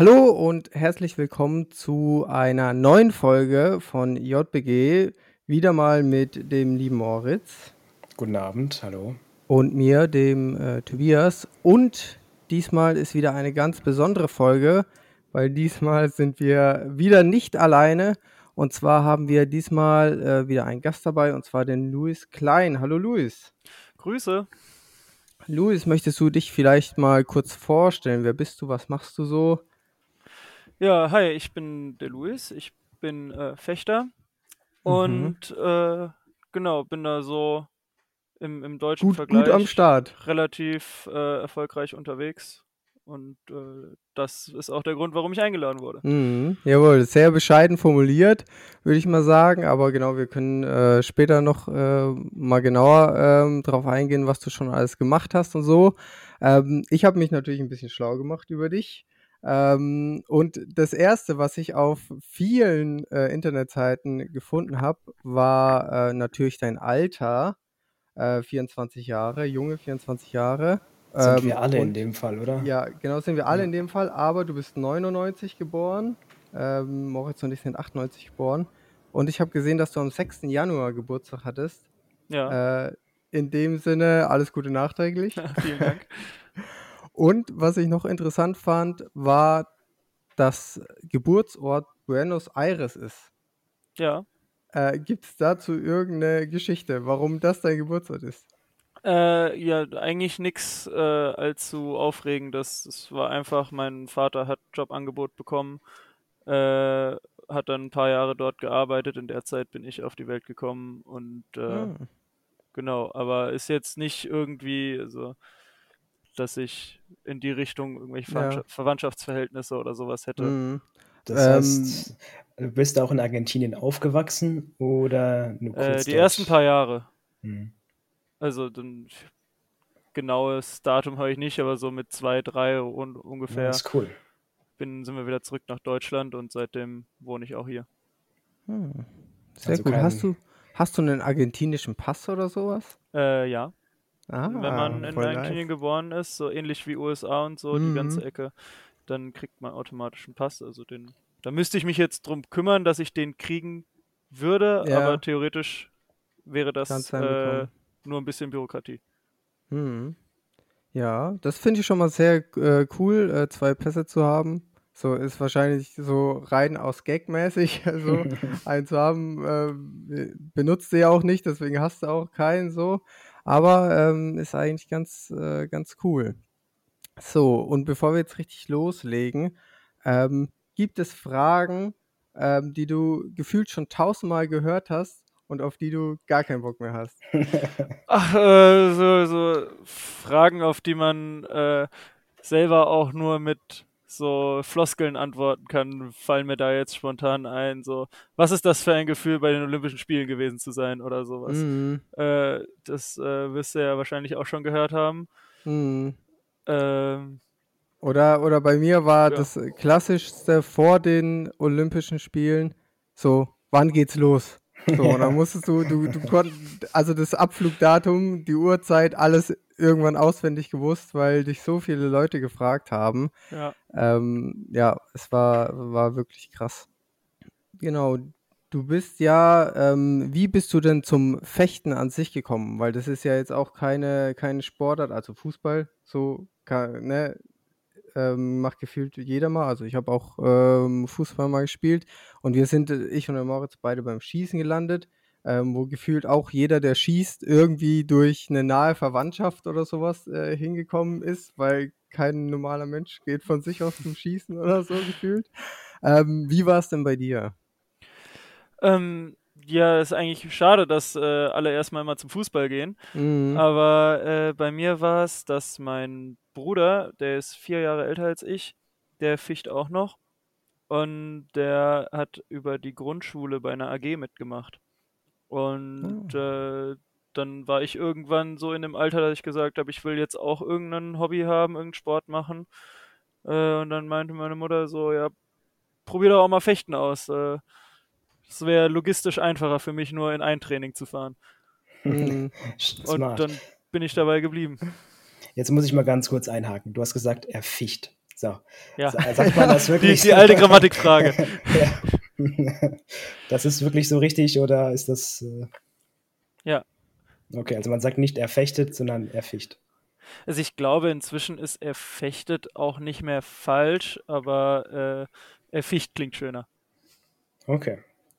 Hallo und herzlich willkommen zu einer neuen Folge von JBG. Wieder mal mit dem lieben Moritz. Guten Abend, hallo. Und mir, dem äh, Tobias. Und diesmal ist wieder eine ganz besondere Folge, weil diesmal sind wir wieder nicht alleine. Und zwar haben wir diesmal äh, wieder einen Gast dabei, und zwar den Luis Klein. Hallo Luis. Grüße. Luis, möchtest du dich vielleicht mal kurz vorstellen? Wer bist du? Was machst du so? Ja, hi, ich bin der Luis. Ich bin äh, Fechter Mhm. und äh, genau, bin da so im, im deutschen Gut, Vergleich gut am Start. relativ äh, erfolgreich unterwegs. Und äh, das ist auch der Grund, warum ich eingeladen wurde. Mhm, jawohl, sehr bescheiden formuliert, würde ich mal sagen. Aber genau, wir können äh, später noch äh, mal genauer ähm, darauf eingehen, was du schon alles gemacht hast und so. Ähm, ich habe mich natürlich ein bisschen schlau gemacht über dich. Ähm, und das erste, was ich auf vielen äh, Internetseiten gefunden habe, war äh, natürlich dein Alter. Äh, 24 Jahre, junge 24 Jahre. Sind Ähm, wir alle in und dem Fall, oder? ja, genau sind wir alle Ja. in dem Fall, aber du bist 99 geboren. Ähm, Moritz und ich sind 98 geboren. Und ich habe gesehen, dass du am 6. Januar Geburtstag hattest. Ja, Äh, in dem Sinne, alles Gute nachträglich. vielen Dank. Und was ich noch interessant fand, war, dass Geburtsort Buenos Aires ist. Ja. Äh, Gibt es dazu irgendeine Geschichte, warum das dein Geburtsort ist? Äh, ja, eigentlich nichts äh, allzu Aufregendes. Es war einfach, mein Vater hat Jobangebot bekommen, äh, hat dann ein paar Jahre dort gearbeitet. In der Zeit bin ich auf die Welt gekommen und äh, Ah, genau, aber ist jetzt nicht irgendwie, also, dass ich in die Richtung irgendwelche ja. Verwandtschaft- Verwandtschaftsverhältnisse oder sowas hätte. Mhm. Das Ähm, heißt, du bist auch in Argentinien aufgewachsen oder nur Äh, kurz die ersten dort? paar Jahre. Hm. Also dann genaues Datum habe ich nicht, aber so mit zwei, drei un Ja, ungefähr ist cool. bin, sind wir wieder zurück nach Deutschland und seitdem wohne ich auch hier. Hm. Sehr Also gut. Hast du, hast du einen argentinischen Pass oder sowas? Äh, ja, wenn Ah, man in voll Argentinien nice. geboren ist, so ähnlich wie USA und so, die ganze Mhm. Ecke, dann kriegt man automatisch einen Pass. Also den, da müsste ich mich jetzt drum kümmern, dass ich den kriegen würde, Ja, aber theoretisch wäre das äh, nur ein bisschen Bürokratie. Mhm. Ja, das finde ich schon mal sehr äh, cool, äh, zwei Pässe zu haben. So ist wahrscheinlich so rein aus Gag-mäßig, so einen zu haben. Äh, benutzt du ja auch nicht, deswegen hast du auch keinen so. Aber ähm, ist eigentlich ganz, äh, ganz cool. So, und bevor wir jetzt richtig loslegen, ähm, gibt es Fragen, ähm, die du gefühlt schon tausendmal gehört hast und auf die du gar keinen Bock mehr hast? Ach, äh, so, so Fragen, auf die man äh, selber auch nur mit so Floskeln antworten kann, fallen mir da jetzt spontan ein. So, was ist das für ein Gefühl, bei den Olympischen Spielen gewesen zu sein oder sowas? Mhm. Äh, das äh, wirst du ja wahrscheinlich auch schon gehört haben. Mhm. Ähm, Oder, oder bei mir war ja. das klassischste vor den Olympischen Spielen so, wann geht's los? So, dann musstest du, du, du konntest, also das Abflugdatum, die Uhrzeit, alles irgendwann auswendig gewusst, weil dich so viele Leute gefragt haben. Ja. Ähm, ja, es war, war wirklich krass. Genau, du bist ja, ähm, wie bist du denn zum Fechten an sich gekommen? Weil das ist ja jetzt auch keine, keine Sportart, also Fußball, so, ne, ähm, macht gefühlt jeder mal. Also ich habe auch ähm, Fußball mal gespielt und wir sind, ich und der Moritz, beide beim Schießen gelandet, ähm, wo gefühlt auch jeder, der schießt, irgendwie durch eine nahe Verwandtschaft oder sowas äh, hingekommen ist, weil kein normaler Mensch geht von sich aus zum Schießen oder so gefühlt. Ähm, wie war es denn bei dir? Ähm, ja, ist eigentlich schade, dass äh, alle erstmal mal zum Fußball gehen. Mhm. Aber äh, bei mir war es, dass mein Bruder, der ist vier Jahre älter als ich, der ficht auch noch. Und der hat über die Grundschule bei einer AG mitgemacht. Und Ah. äh, dann war ich irgendwann so in dem Alter, dass ich gesagt habe, ich will jetzt auch irgendein Hobby haben, irgendeinen Sport machen. Äh, und dann meinte meine Mutter so, ja, probier doch auch mal Fechten aus. Äh, es wäre logistisch einfacher für mich, nur in ein Training zu fahren. Mhm. Und dann bin ich dabei geblieben. Jetzt muss ich mal ganz kurz einhaken. Du hast gesagt, er ficht. So. Ja. Sa- Sagt man das Die, wirklich? die alte Grammatikfrage. ja. Das ist wirklich so richtig oder ist das. Äh... Ja. Okay, also man sagt nicht er fechtet, sondern er ficht. Also ich glaube, inzwischen ist er fechtet auch nicht mehr falsch, aber äh, er ficht klingt schöner. Okay,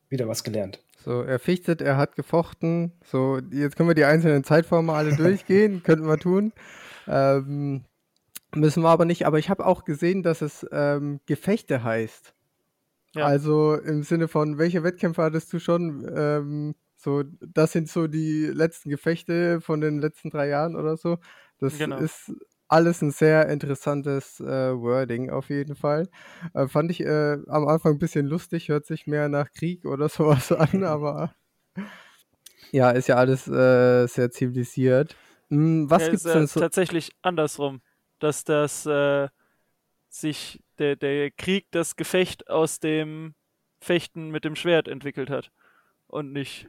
wieder was gelernt. So, er fichtet, er hat gefochten. So, jetzt können wir die einzelnen Zeitformen alle durchgehen, könnten wir tun. Ähm, müssen wir aber nicht. Aber ich habe auch gesehen, dass es ähm, Gefechte heißt. Ja. Also im Sinne von, welche Wettkämpfe hattest du schon? Ähm, so, das sind so die letzten Gefechte von den letzten drei Jahren oder so. Das Genau. ist alles ein sehr interessantes äh, Wording auf jeden Fall. Äh, fand ich äh, am Anfang ein bisschen lustig, hört sich mehr nach Krieg oder sowas an, aber ja, ist ja alles äh, sehr zivilisiert. Hm, was Ja, gibt's ist, denn äh, so? tatsächlich andersrum, dass das äh, sich der, der Krieg, das Gefecht aus dem Fechten mit dem Schwert entwickelt hat und nicht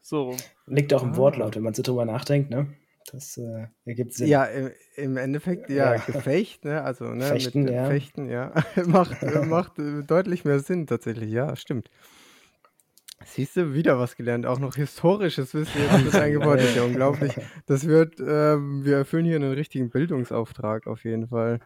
so rum. Liegt auch im Ah. Wortlaut, wenn man so drüber nachdenkt, ne? Das äh, ergibt Sinn. Ja, im, im Endeffekt, ja, Ja. Gefecht, ne? Also, ne, Fechten, mit ja. Fechten, ja. macht macht äh, deutlich mehr Sinn tatsächlich, ja, stimmt. Siehst du, wieder was gelernt, auch noch historisches Wissen jetzt mit eingebaut, ist ja unglaublich. Das wird, ähm, wir erfüllen hier einen richtigen Bildungsauftrag auf jeden Fall.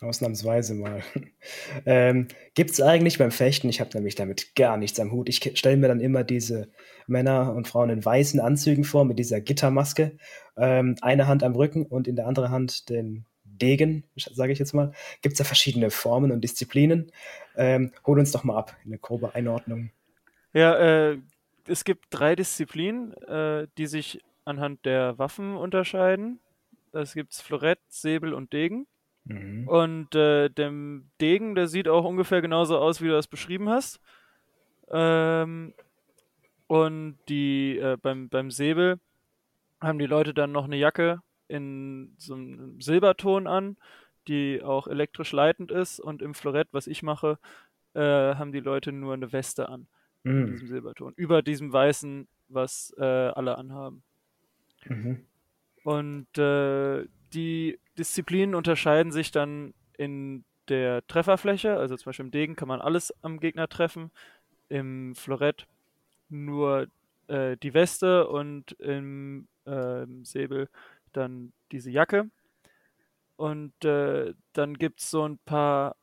Ausnahmsweise mal. ähm, Gibt es eigentlich beim Fechten, ich habe nämlich damit gar nichts am Hut, ich stelle mir dann immer diese Männer und Frauen in weißen Anzügen vor mit dieser Gittermaske, ähm, eine Hand am Rücken und in der anderen Hand den Degen, sage ich jetzt mal. Gibt es da verschiedene Formen und Disziplinen? Ähm, hol uns doch mal ab, eine grobe Einordnung. Ja, äh, es gibt drei Disziplinen, äh, die sich anhand der Waffen unterscheiden. Das gibt's Florett, Säbel und Degen. Mhm. Und äh, dem Degen, der sieht auch ungefähr genauso aus, wie du das beschrieben hast. Ähm, und die äh, beim, beim Säbel haben die Leute dann noch eine Jacke in so einem Silberton an, die auch elektrisch leitend ist. Und im Florett, was ich mache, äh, haben die Leute nur eine Weste an, in Mhm. diesem Silberton. Über diesem weißen, was äh, alle anhaben. Mhm. Und äh, die Disziplinen unterscheiden sich dann in der Trefferfläche. Also zum Beispiel im Degen kann man alles am Gegner treffen. Im Florett nur äh, die Weste und im ähm, Säbel dann diese Jacke. Und äh, dann gibt es so ein paar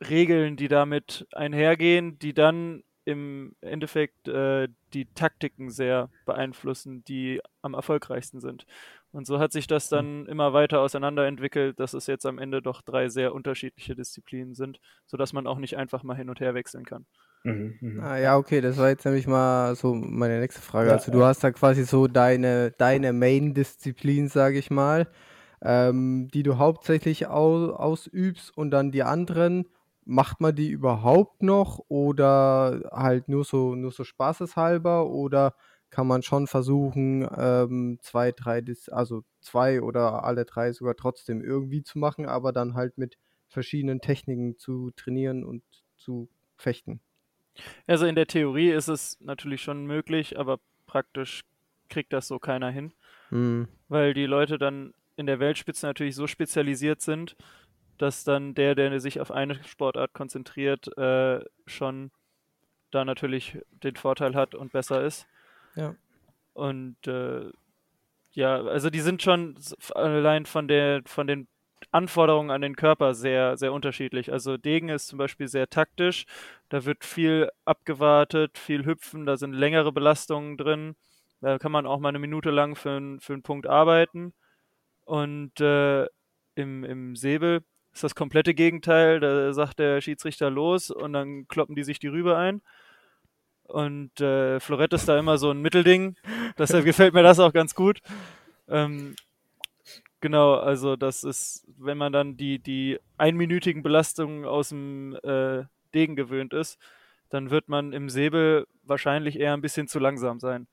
Regeln, die damit einhergehen, die dann im Endeffekt äh, die Taktiken sehr beeinflussen, die am erfolgreichsten sind. Und so hat sich das dann immer weiter auseinanderentwickelt, dass es jetzt am Ende doch drei sehr unterschiedliche Disziplinen sind, sodass man auch nicht einfach mal hin und her wechseln kann. Mhm. Mhm. Ah, ja, okay, das war jetzt nämlich mal so meine nächste Frage. Ja, Also du ja. hast da quasi so deine, deine Main-Disziplin, sage ich mal, ähm, die du hauptsächlich au ausübst und dann die anderen, macht man die überhaupt noch oder halt nur so, nur so spaßeshalber oder kann man schon versuchen, ähm, zwei, drei, Dis also zwei oder alle drei sogar trotzdem irgendwie zu machen, aber dann halt mit verschiedenen Techniken zu trainieren und zu fechten? Also in der Theorie ist es natürlich schon möglich, aber praktisch kriegt das so keiner hin, Hm. weil die Leute dann in der Weltspitze natürlich so spezialisiert sind, dass dann der, der sich auf eine Sportart konzentriert, äh, schon da natürlich den Vorteil hat und besser ist. Ja. Und äh, ja, also die sind schon allein von der von den Anforderungen an den Körper sehr, sehr unterschiedlich. Also Degen ist zum Beispiel sehr taktisch, da wird viel abgewartet, viel hüpfen, da sind längere Belastungen drin. Da kann man auch mal eine Minute lang für, für einen Punkt arbeiten. Und äh, im, im Säbel ist das komplette Gegenteil. Da sagt der Schiedsrichter los und dann kloppen die sich die Rübe ein. Und äh, Florett ist da immer so ein Mittelding. Deshalb gefällt mir das auch ganz gut. Ähm, genau, also das ist, wenn man dann die, die einminütigen Belastungen aus dem äh, Degen gewöhnt ist, dann wird man im Säbel wahrscheinlich eher ein bisschen zu langsam sein.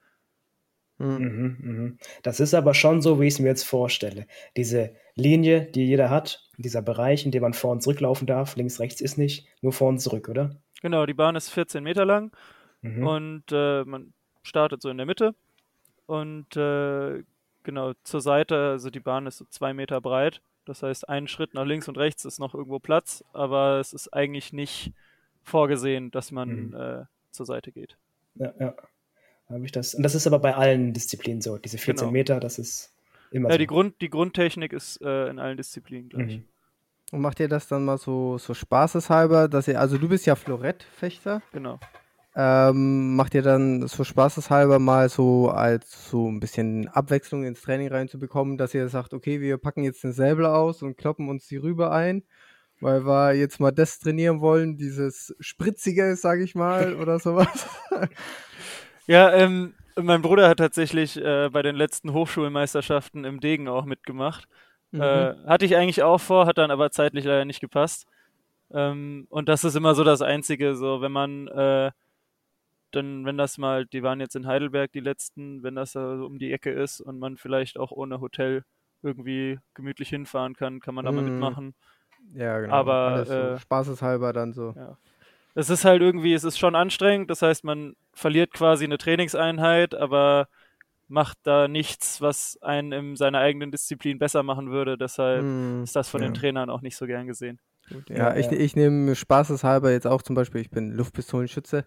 Hm. Mhm, mhm. Das ist aber schon so, wie ich es mir jetzt vorstelle. Diese Linie, die jeder hat, dieser Bereich, in dem man vor und zurücklaufen darf, links, rechts ist nicht, nur vor und zurück, oder? Genau, die Bahn ist 14 Meter lang Mhm. und äh, man startet so in der Mitte und äh, genau zur Seite, also die Bahn ist so zwei Meter breit Das heißt, einen Schritt nach links und rechts ist noch irgendwo Platz, aber es ist eigentlich nicht vorgesehen, dass man Mhm. äh, zur Seite geht. Ja, ja. Habe ich das. Und das ist aber bei allen Disziplinen so. Diese 14 Genau. Meter, das ist immer Ja, so. die, Grund, die Grundtechnik ist äh, in allen Disziplinen gleich. Mhm. Und macht ihr das dann mal so, so spaßeshalber, dass ihr, also du bist ja Florettfechter, Genau. Ähm, macht ihr dann so spaßeshalber mal so als so ein bisschen Abwechslung ins Training reinzubekommen, dass ihr sagt, okay, wir packen jetzt den Säbel aus und kloppen uns die Rübe ein, weil wir jetzt mal das trainieren wollen, dieses Spritzige, sag ich mal, oder sowas. Ja, ähm, mein Bruder hat tatsächlich äh, bei den letzten Hochschulmeisterschaften im Degen auch mitgemacht. Mhm. Äh, hatte ich eigentlich auch vor, hat dann aber zeitlich leider nicht gepasst. Ähm, und das ist immer so das Einzige, so wenn man äh, dann, wenn das mal, die waren jetzt in Heidelberg die letzten, wenn das da so um die Ecke ist und man vielleicht auch ohne Hotel irgendwie gemütlich hinfahren kann, kann man da mal Mhm. mitmachen. ja, genau. aber, Alles so äh, spaßeshalber dann so. Es ist halt irgendwie, es ist schon anstrengend, das heißt, man verliert quasi eine Trainingseinheit, aber macht da nichts, was einen in seiner eigenen Disziplin besser machen würde. Deshalb Mhm. ist das von den Ja. Trainern auch nicht so gern gesehen. Gut, Ja, ja, ich, ja. ich nehme spaßeshalber jetzt auch zum Beispiel, ich bin Luftpistolenschütze.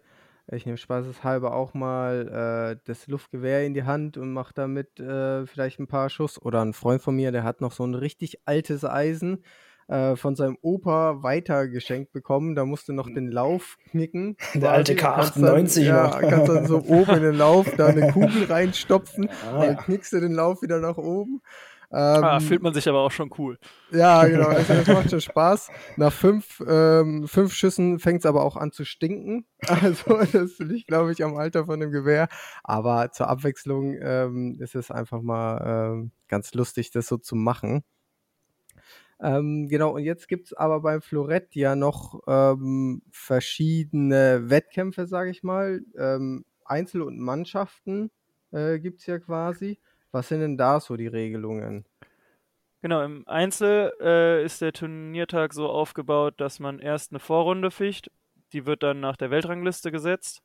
Ich nehme spaßeshalber auch mal äh, das Luftgewehr in die Hand und mache damit äh, vielleicht ein paar Schuss. Oder ein Freund von mir, der hat noch so ein richtig altes Eisen äh, von seinem Opa weitergeschenkt bekommen. Da musste noch den Lauf knicken. Der alte quasi. Kannst K98 Dann, ja, noch. kannst dann so oben in den Lauf da eine Kugel reinstopfen. Ah, Dann ja. knickst du den Lauf wieder nach oben. Ah, Ähm, fühlt man sich aber auch schon cool. ja, genau. Also das macht schon Spaß. Nach fünf, ähm, fünf Schüssen fängt es aber auch an zu stinken. Also das liegt, glaube ich, am Alter von dem Gewehr. Aber zur Abwechslung ähm, ist es einfach mal ähm, ganz lustig, das so zu machen. Ähm, genau, und jetzt gibt es aber beim Florett ja noch ähm, verschiedene Wettkämpfe, sage ich mal. Einzel- und Mannschaften äh, gibt es ja quasi. Was sind denn da so die Regelungen? Genau, im Einzel äh, ist der Turniertag so aufgebaut, dass man erst eine Vorrunde ficht. Die wird dann nach der Weltrangliste gesetzt.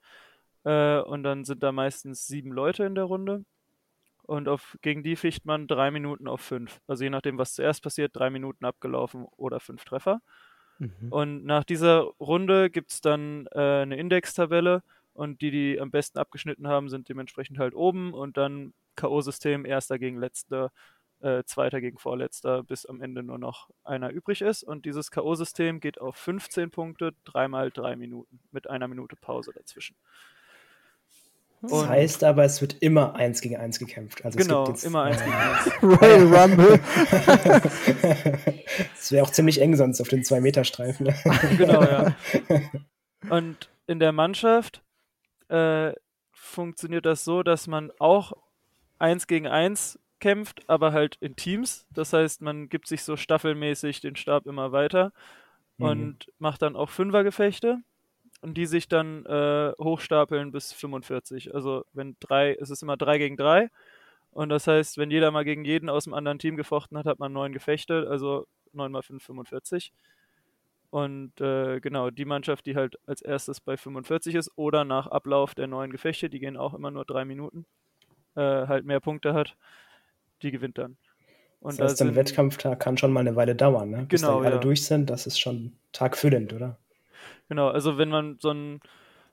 Äh, und dann sind da meistens sieben Leute in der Runde. Und auf, gegen die ficht man drei Minuten auf fünf. Also je nachdem, was zuerst passiert, drei Minuten abgelaufen oder fünf Treffer. Mhm. Und nach dieser Runde gibt es dann äh, eine Indextabelle und die, die am besten abgeschnitten haben, sind dementsprechend halt oben und dann K.O.-System, erster gegen letzter, äh, zweiter gegen vorletzter, bis am Ende nur noch einer übrig ist. Und dieses K.O.-System geht auf 15 Punkte, dreimal drei Minuten, mit einer Minute Pause dazwischen. Das Und- heißt aber, es wird immer eins gegen eins gekämpft. Also Genau, es gibt jetzt, immer eins äh, gegen eins. Royal Rumble. Es wäre auch ziemlich eng sonst auf den Zwei-Meter-Streifen. genau, ja. Und in der Mannschaft äh, funktioniert das so, dass man auch eins gegen eins kämpft, aber halt in Teams. Das heißt, man gibt sich so staffelmäßig den Stab immer weiter Mhm. und macht dann auch Fünfergefechte und die sich dann äh, hochstapeln bis 45. Also wenn drei, es ist immer drei gegen drei. Und das heißt, wenn jeder mal gegen jeden aus dem anderen Team gefochten hat, hat man neun Gefechte, also 9 mal 5, 45. Und äh, genau, die Mannschaft, die halt als erstes bei 45 ist oder nach Ablauf der neuen Gefechte, die gehen auch immer nur drei Minuten, äh, halt mehr Punkte hat, die gewinnt dann. Und das heißt, da ein sind- Wettkampftag kann schon mal eine Weile dauern, ne? Bis Genau, dann alle ja. durch sind, das ist schon tagfüllend, oder? Genau, also wenn man so ein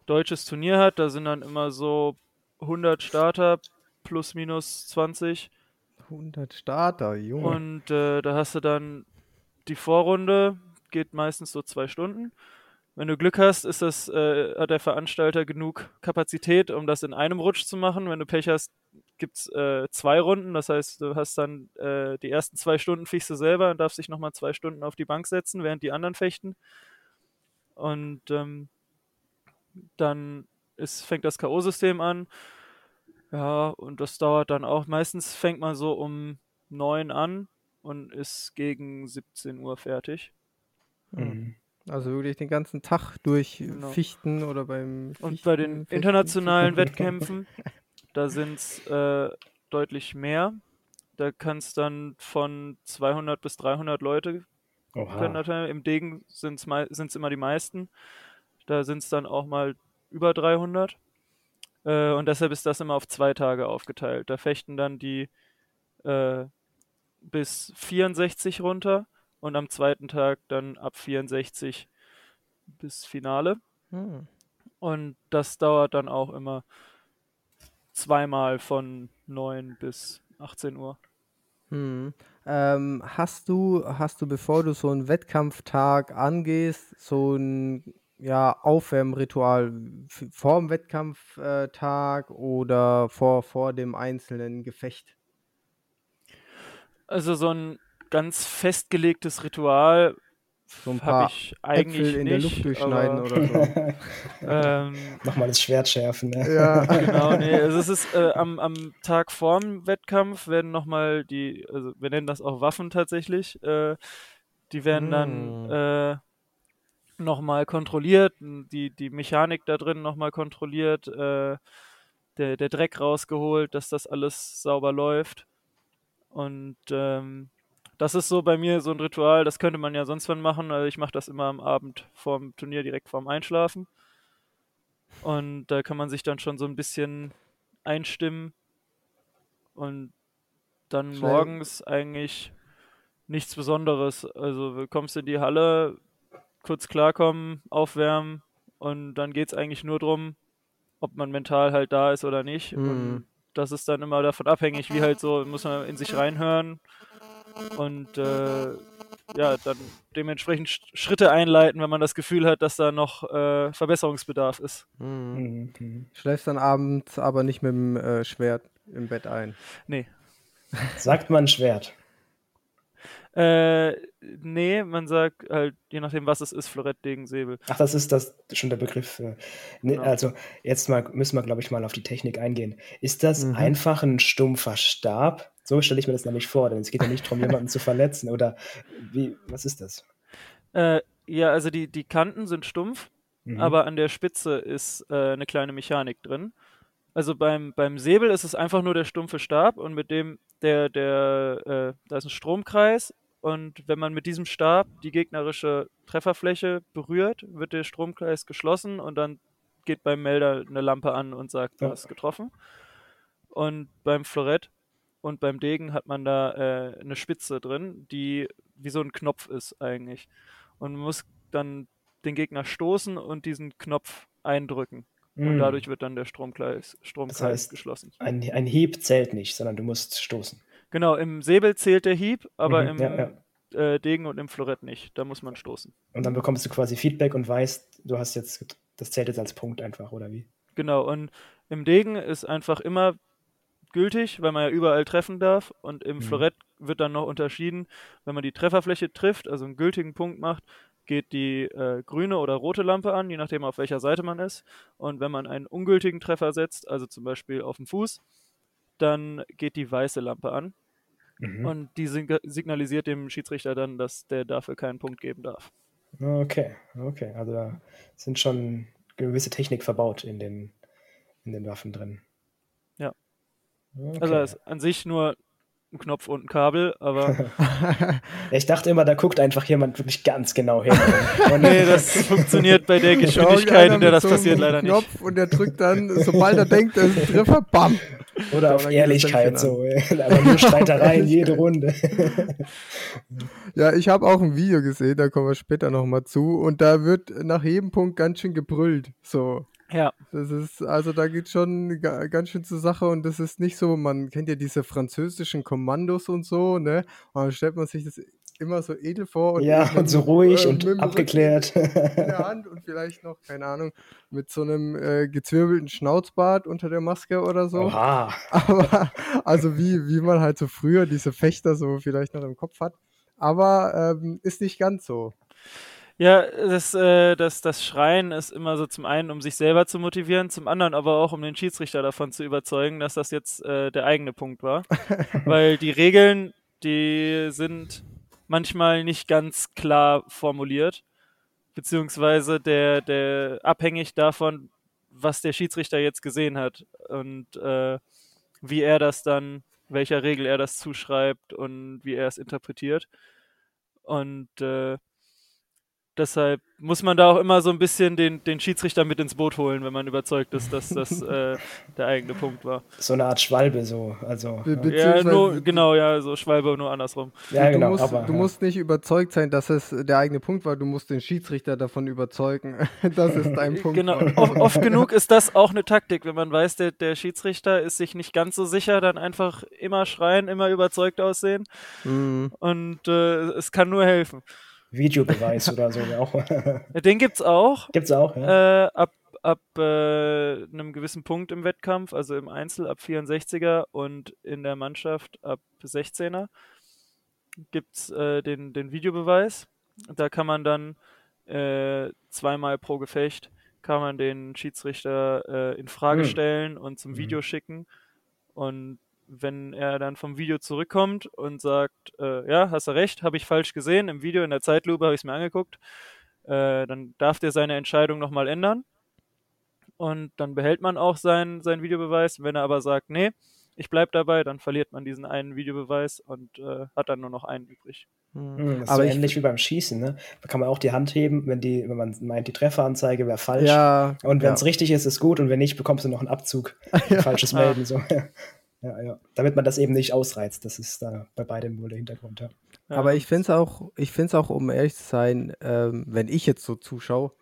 deutsches Turnier hat, da sind dann immer so 100 Starter plus minus 20 100 Starter, Junge. und äh, da hast du dann die Vorrunde, geht meistens so zwei Stunden. Wenn du Glück hast, ist das, äh, hat der Veranstalter genug Kapazität, um das in einem Rutsch zu machen. Wenn du Pech hast, gibt es äh, zwei Runden. Das heißt, du hast dann äh, die ersten zwei Stunden fichst du selber und darfst dich nochmal zwei Stunden auf die Bank setzen, während die anderen fechten. Und ähm, dann ist, fängt das K.O.-System an. Ja, und das dauert dann auch. Meistens fängt man so um neun an und ist gegen 17 Uhr fertig. Mhm. Also wirklich den ganzen Tag durch Genau. Fichten oder beim Und bei den Fichten, internationalen Fichten. Wettkämpfen, da sind es äh, deutlich mehr. Da kann es dann von 200 bis 300 Leute. Im Degen sind es immer die meisten. Da sind es dann auch mal über 300. Äh, und deshalb ist das immer auf zwei Tage aufgeteilt. Da fechten dann die, äh, bis 64 runter und am zweiten Tag dann ab 64 bis Finale. Hm. Und das dauert dann auch immer zweimal von 9 bis 18 Uhr. Hm. Ähm, hast du, hast du, bevor du so einen Wettkampftag angehst, so ein ja, Aufwärmritual vor dem Wettkampftag oder vor, vor dem einzelnen Gefecht? Also so ein ganz festgelegtes Ritual So ein habe paar ich eigentlich Äpfel in der nicht. Luft durchschneiden aber, oder so. ähm, Nochmal das Schwert schärfen. Ne? Ja. genau, nee, also es ist äh, am, am Tag vorm Wettkampf werden nochmal die, also wir nennen das auch Waffen tatsächlich, äh, die werden dann Mm. äh, nochmal kontrolliert, die, die Mechanik da drin nochmal kontrolliert, äh, der, der Dreck rausgeholt, dass das alles sauber läuft. Und ähm, das ist so bei mir so ein Ritual, das könnte man ja sonst wann machen. Also ich mache das immer am Abend vorm Turnier, direkt vorm Einschlafen. Und da kann man sich dann schon so ein bisschen einstimmen. Und dann Schnell. morgens eigentlich nichts Besonderes. Also du kommst in die Halle, kurz klarkommen, aufwärmen und dann geht es eigentlich nur darum, ob man mental halt da ist oder nicht. Mhm. Und das ist dann immer davon abhängig, wie halt so, muss man in sich reinhören und äh, ja, dann dementsprechend Sch- Schritte einleiten, wenn man das Gefühl hat, dass da noch äh, Verbesserungsbedarf ist. Hm. Mhm, mhm. Schläfst dann abends aber nicht mit dem äh, Schwert im Bett ein. Nee. Sagt man Schwert. Äh, nee, man sagt halt, je nachdem, was es ist, Florett, Degen, Säbel. Ach, das ist das schon der Begriff. äh, Ne, Genau. Also jetzt mal müssen wir, glaube ich, mal auf die Technik eingehen. Ist das Mhm. einfach ein stumpfer Stab? So stelle ich mir das nämlich vor, denn es geht ja nicht darum, jemanden zu verletzen. Oder wie, was ist das? Äh, ja, also die, die Kanten sind stumpf, Mhm. aber an der Spitze ist äh, eine kleine Mechanik drin. Also beim, beim Säbel ist es einfach nur der stumpfe Stab und mit dem, der, der, äh, da ist ein Stromkreis und wenn man mit diesem Stab die gegnerische Trefferfläche berührt, wird der Stromkreis geschlossen und dann geht beim Melder eine Lampe an und sagt, du Ja. hast getroffen. Und beim Florett und beim Degen hat man da äh, eine Spitze drin, die wie so ein Knopf ist eigentlich. Und man muss dann den Gegner stoßen und diesen Knopf eindrücken. Und Mhm. dadurch wird dann der Stromkreis, Stromkreis heißt- geschlossen. ein, ein Hieb zählt nicht, sondern du musst stoßen. Genau, im Säbel zählt der Hieb, aber Mhm, im ja, Äh, Degen und im Florett nicht. Da muss man stoßen. Und dann bekommst du quasi Feedback und weißt, du hast jetzt, das zählt jetzt als Punkt einfach, oder wie? Genau, und im Degen ist einfach immer gültig, weil man ja überall treffen darf. Und im Mhm. Florett wird dann noch unterschieden, wenn man die Trefferfläche trifft, also einen gültigen Punkt macht, geht die äh, grüne oder rote Lampe an, je nachdem auf welcher Seite man ist. Und wenn man einen ungültigen Treffer setzt, also zum Beispiel auf den Fuß, dann geht die weiße Lampe an. Mhm. Und die sig signalisiert dem Schiedsrichter dann, dass der dafür keinen Punkt geben darf. Okay, okay. Also da sind schon gewisse Technik verbaut in den, in den Waffen drin. Ja. Okay. Also ist an sich nur ein Knopf und ein Kabel, aber ich dachte immer, da guckt einfach jemand wirklich ganz genau hin. Und, nee, das funktioniert bei der Geschwindigkeit, in der das passiert leider nicht. Knopf und der drückt dann, sobald er denkt, er ist ein Treffer, bam. oder auf das Ehrlichkeit so. Aber nur Streitereien jede Runde. Ja, ich habe auch ein Video gesehen, da kommen wir später nochmal zu. Und da wird nach jedem Punkt ganz schön gebrüllt. So. Ja, Das ist, also da geht schon ga- ganz schön zur Sache und das ist nicht so, man kennt ja diese französischen Kommandos und so, ne? Und dann stellt man sich das immer so edel vor und ja, und so ruhig äh, und abgeklärt. In der Hand und vielleicht noch, keine Ahnung, mit so einem äh, gezwirbelten Schnauzbart unter der Maske oder so. Oha. Aber, also wie, wie man halt so früher diese Fechter so vielleicht noch im Kopf hat. Aber ähm, ist nicht ganz so. Ja das, äh, das, das Schreien ist immer so zum einen, um sich selber zu motivieren, zum anderen aber auch, um den Schiedsrichter davon zu überzeugen, dass das jetzt äh, der eigene Punkt war. Weil die Regeln, die sind manchmal nicht ganz klar formuliert, beziehungsweise der, der abhängig davon, was der Schiedsrichter jetzt gesehen hat und äh, wie er das dann, welcher Regel er das zuschreibt und wie er es interpretiert. Und äh, deshalb muss man da auch immer so ein bisschen den, den Schiedsrichter mit ins Boot holen, wenn man überzeugt ist, dass das äh, der eigene Punkt war. So eine Art Schwalbe, so. Also, Be ja, nur, genau, ja, so Schwalbe, nur andersrum. Ja, du, genau. musst, aber, du ja. musst nicht überzeugt sein, dass es der eigene Punkt war. Du musst den Schiedsrichter davon überzeugen, dass es dein Punkt Genau, war. oft, oft genug ist das auch eine Taktik, wenn man weiß, der, der Schiedsrichter ist sich nicht ganz so sicher, dann einfach immer schreien, immer überzeugt aussehen Mhm. und äh, es kann nur helfen. Videobeweis oder so. Auch. Den gibt's auch. Gibt's auch, ja. Äh, ab ab äh, einem gewissen Punkt im Wettkampf, also im Einzel ab 64er und in der Mannschaft ab 16er, gibt es äh, den, den Videobeweis. Da kann man dann äh, zweimal pro Gefecht kann man den Schiedsrichter äh, in Frage Hm. stellen und zum Mhm. Video schicken. Und wenn er dann vom Video zurückkommt und sagt, äh, ja, hast du recht, habe ich falsch gesehen, im Video in der Zeitlupe habe ich es mir angeguckt, äh, dann darf der seine Entscheidung nochmal ändern. Und dann behält man auch seinen, seinen Videobeweis. Wenn er aber sagt, nee, ich bleib dabei, dann verliert man diesen einen Videobeweis und äh, hat dann nur noch einen übrig. Mhm. Hm, das ist Aber so ich- ähnlich wie beim Schießen, ne? Da kann man auch die Hand heben, wenn, die, wenn man meint, die Trefferanzeige wäre falsch. Ja, Und wenn ja. es richtig ist, ist gut. Und wenn nicht, bekommst du noch einen Abzug. Falsches Ah. Melden. So. Ja, ja. Damit man das eben nicht ausreizt. Das ist da bei beidem wohl der Hintergrund. Ja. Aber ich finde es auch, ich finde es auch, um ehrlich zu sein, ähm, wenn ich jetzt so zuschaue,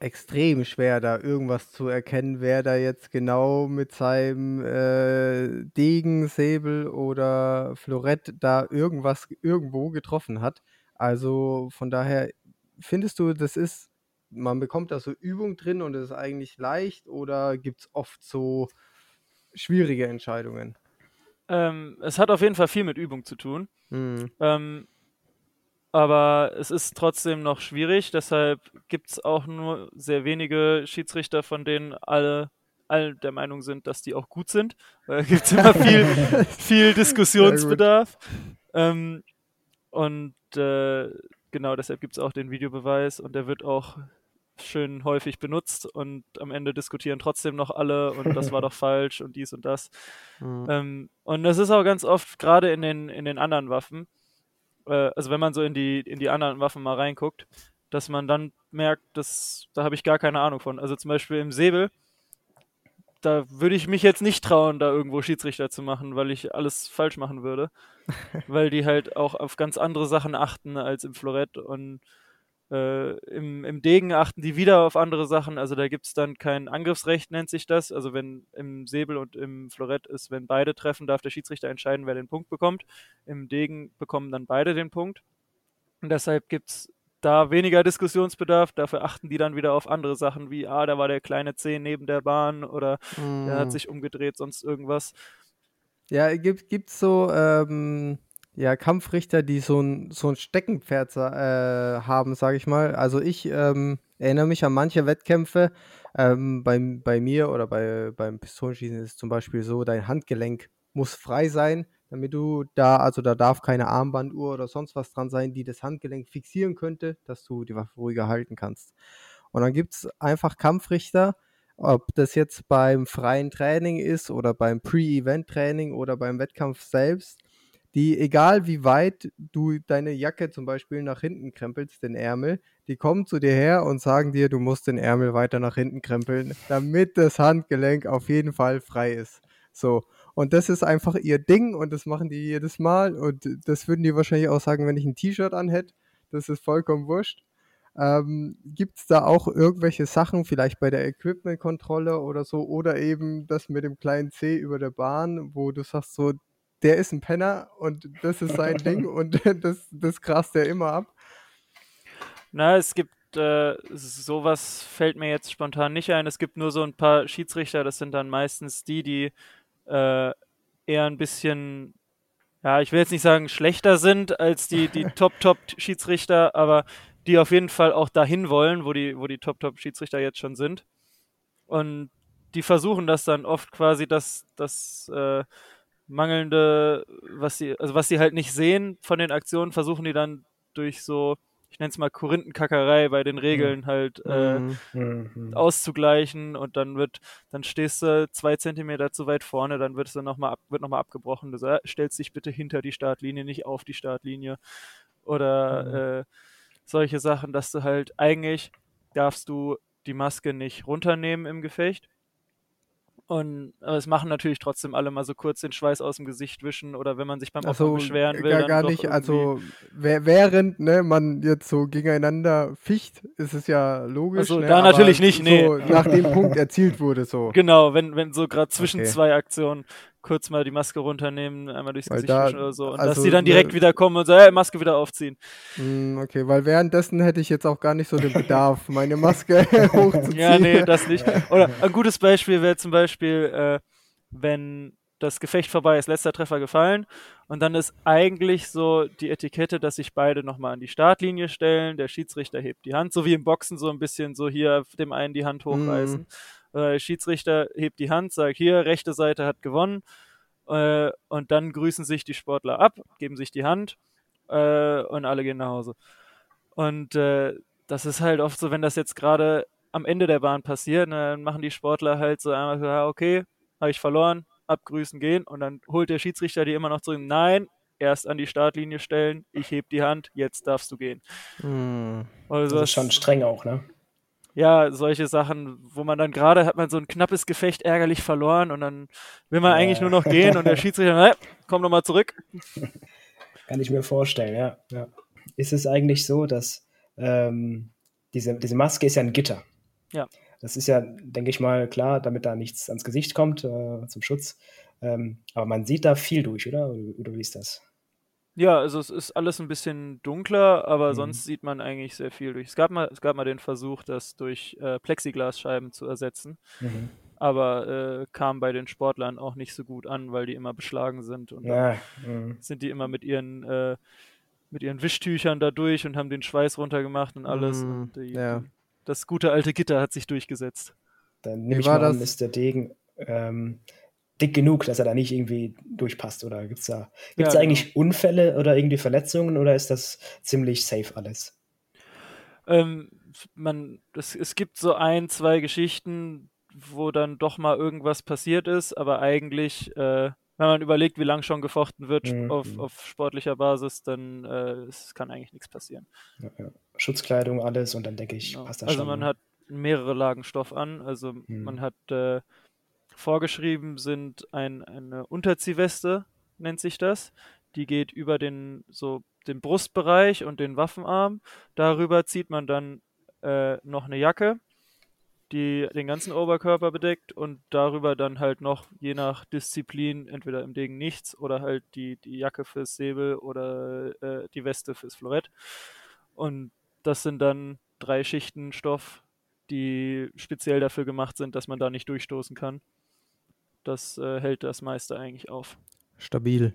extrem schwer, da irgendwas zu erkennen, wer da jetzt genau mit seinem äh, Degen, Säbel oder Florett da irgendwas irgendwo getroffen hat. Also von daher findest du, das ist, man bekommt da so Übung drin und es ist eigentlich leicht oder gibt es oft so schwierige Entscheidungen? Ähm, es hat auf jeden Fall viel mit Übung zu tun. Hm. Ähm, aber es ist trotzdem noch schwierig, deshalb gibt es auch nur sehr wenige Schiedsrichter, von denen alle, alle der Meinung sind, dass die auch gut sind. Da gibt es immer viel, viel Diskussionsbedarf. Ähm, und äh, genau deshalb gibt es auch den Videobeweis und der wird auch schön häufig benutzt und am Ende diskutieren trotzdem noch alle und das war doch falsch und dies und das. Hm. Ähm, und das ist auch ganz oft gerade in den, in den anderen Waffen, äh, also wenn man so in die, in die anderen Waffen mal reinguckt, dass man dann merkt, dass, da habe ich gar keine Ahnung von. Also zum Beispiel im Säbel, da würde ich mich jetzt nicht trauen, da irgendwo Schiedsrichter zu machen, weil ich alles falsch machen würde. weil die halt auch auf ganz andere Sachen achten als im Florett und äh, im, im Degen achten die wieder auf andere Sachen. Also da gibt es dann kein Angriffsrecht, nennt sich das. Also wenn im Säbel und im Florett ist, wenn beide treffen, darf der Schiedsrichter entscheiden, wer den Punkt bekommt. Im Degen bekommen dann beide den Punkt. Und deshalb gibt es da weniger Diskussionsbedarf. Dafür achten die dann wieder auf andere Sachen, wie, ah, da war der kleine Zeh neben der Bahn oder der Hm. hat sich umgedreht, sonst irgendwas. Ja, gibt gibt's so ähm, ja, Kampfrichter, die so ein, so ein Steckenpferd äh, haben, sage ich mal. Also ich ähm, erinnere mich an manche Wettkämpfe. Ähm, beim, bei mir oder bei, beim Pistolenschießen ist es zum Beispiel so, dein Handgelenk muss frei sein, damit du da, also da darf keine Armbanduhr oder sonst was dran sein, die das Handgelenk fixieren könnte, dass du die Waffe ruhiger halten kannst. Und dann gibt es einfach Kampfrichter, ob das jetzt beim freien Training ist oder beim Pre-Event-Training oder beim Wettkampf selbst, die, egal wie weit du deine Jacke zum Beispiel nach hinten krempelst, den Ärmel, die kommen zu dir her und sagen dir, du musst den Ärmel weiter nach hinten krempeln, damit das Handgelenk auf jeden Fall frei ist. So. Und das ist einfach ihr Ding und das machen die jedes Mal und das würden die wahrscheinlich auch sagen, wenn ich ein T-Shirt anhätte. Das ist vollkommen wurscht. Ähm, Gibt es da auch irgendwelche Sachen, vielleicht bei der Equipment-Kontrolle oder so, oder eben das mit dem kleinen C über der Bahn, wo du sagst, so, der ist ein Penner und das ist sein Ding und das, das grast er immer ab. Na, es gibt äh, sowas fällt mir jetzt spontan nicht ein. Es gibt nur so ein paar Schiedsrichter, das sind dann meistens die, die äh, eher ein bisschen, ja, ich will jetzt nicht sagen schlechter sind als die, die Top-Top-Schiedsrichter, aber die auf jeden Fall auch dahin wollen, wo die, wo die Top-Top-Schiedsrichter jetzt schon sind. Und die versuchen das dann oft quasi, das, das äh, mangelnde, was sie, also was sie halt nicht sehen von den Aktionen, versuchen die dann durch so, ich nenne es mal Korinthenkackerei bei den Regeln halt äh, Mhm. Mhm. auszugleichen und dann wird, dann stehst du zwei Zentimeter zu weit vorne, dann wird es dann nochmal ab, wird noch mal abgebrochen. Du sag, stellst dich bitte hinter die Startlinie, nicht auf die Startlinie. Oder äh, solche Sachen, dass du halt eigentlich darfst du die Maske nicht runternehmen im Gefecht. Und aber es machen natürlich trotzdem alle mal so kurz den Schweiß aus dem Gesicht wischen oder wenn man sich beim Opfer Also beschweren will, gar, gar nicht, also während ne, man jetzt so gegeneinander ficht, ist es ja logisch. Ach so, ne, da natürlich nicht, nee. So nach dem Punkt erzielt wurde so. Genau, wenn, wenn so gerade zwischen Okay. zwei Aktionen kurz mal die Maske runternehmen, einmal durchs Weil Gesicht da- oder so. Und also, dass die dann direkt ne- wieder kommen und so, hey, Maske wieder aufziehen. Hm, okay, weil währenddessen hätte ich jetzt auch gar nicht so den Bedarf, meine Maske hochzuziehen. Ja, nee, das nicht. Oder ein gutes Beispiel wäre zum Beispiel, äh, wenn das Gefecht vorbei ist, letzter Treffer gefallen und dann ist eigentlich so die Etikette, dass sich beide nochmal an die Startlinie stellen, der Schiedsrichter hebt die Hand, so wie im Boxen so ein bisschen so hier dem einen die Hand hochreißen. Äh, der Schiedsrichter hebt die Hand, sagt hier, rechte Seite hat gewonnen äh, und dann grüßen sich die Sportler ab, geben sich die Hand äh, und alle gehen nach Hause. Und äh, das ist halt oft so, wenn das jetzt gerade am Ende der Bahn passiert, ne, dann machen die Sportler halt so einmal so, ja, okay, habe ich verloren, abgrüßen, gehen und dann holt der Schiedsrichter die immer noch zurück. Nein, erst an die Startlinie stellen, ich heb die Hand, jetzt darfst du gehen. Hm. Also Das ist schon streng auch, ne? Ja, solche Sachen, wo man dann gerade hat man so ein knappes Gefecht ärgerlich verloren und dann will man Ja. eigentlich nur noch gehen und der Schiedsrichter, ne, komm noch mal zurück. Kann ich mir vorstellen, ja. ja. Ist es eigentlich so, dass ähm, diese, diese Maske ist ja ein Gitter. Ja. Das ist ja, denke ich mal, klar, damit da nichts ans Gesicht kommt, äh, zum Schutz. Ähm, aber man sieht da viel durch? Oder, oder wie ist das? Ja, also es ist alles ein bisschen dunkler, aber Mhm. sonst sieht man eigentlich sehr viel durch. Es gab mal, es gab mal den Versuch, das durch äh, Plexiglasscheiben zu ersetzen, Mhm. aber äh, kam bei den Sportlern auch nicht so gut an, weil die immer beschlagen sind und dann Ja, mhm. sind die immer mit ihren äh, mit ihren Wischtüchern da durch und haben den Schweiß runtergemacht und alles. Mm, und die, ja. das gute alte Gitter hat sich durchgesetzt. Dann Wie nehme ich war mal an, das? ist der Degen ähm, dick genug, dass er da nicht irgendwie durchpasst? Oder gibt es da, gibt's Ja, da eigentlich Unfälle oder irgendwie Verletzungen oder ist das ziemlich safe alles? Ähm, man, es, es gibt so ein, zwei Geschichten, wo dann doch mal irgendwas passiert ist, aber eigentlich, äh, wenn man überlegt, wie lang schon gefochten wird Mhm. auf, auf sportlicher Basis, dann äh, es kann eigentlich nichts passieren. Ja, ja. Schutzkleidung, alles und dann denke ich, Genau. passt das Also schon. man ne? hat mehrere Lagen Stoff an, also Mhm. man hat äh, vorgeschrieben sind ein, eine Unterziehweste, nennt sich das. Die geht über den so den Brustbereich und den Waffenarm. Darüber zieht man dann äh, noch eine Jacke, die den ganzen Oberkörper bedeckt und darüber dann halt noch je nach Disziplin entweder im Degen nichts oder halt die, die Jacke fürs Säbel oder äh, die Weste fürs Florett. Und das sind dann drei Schichten Stoff, die speziell dafür gemacht sind, dass man da nicht durchstoßen kann. Das äh, hält das meiste eigentlich auf. Stabil.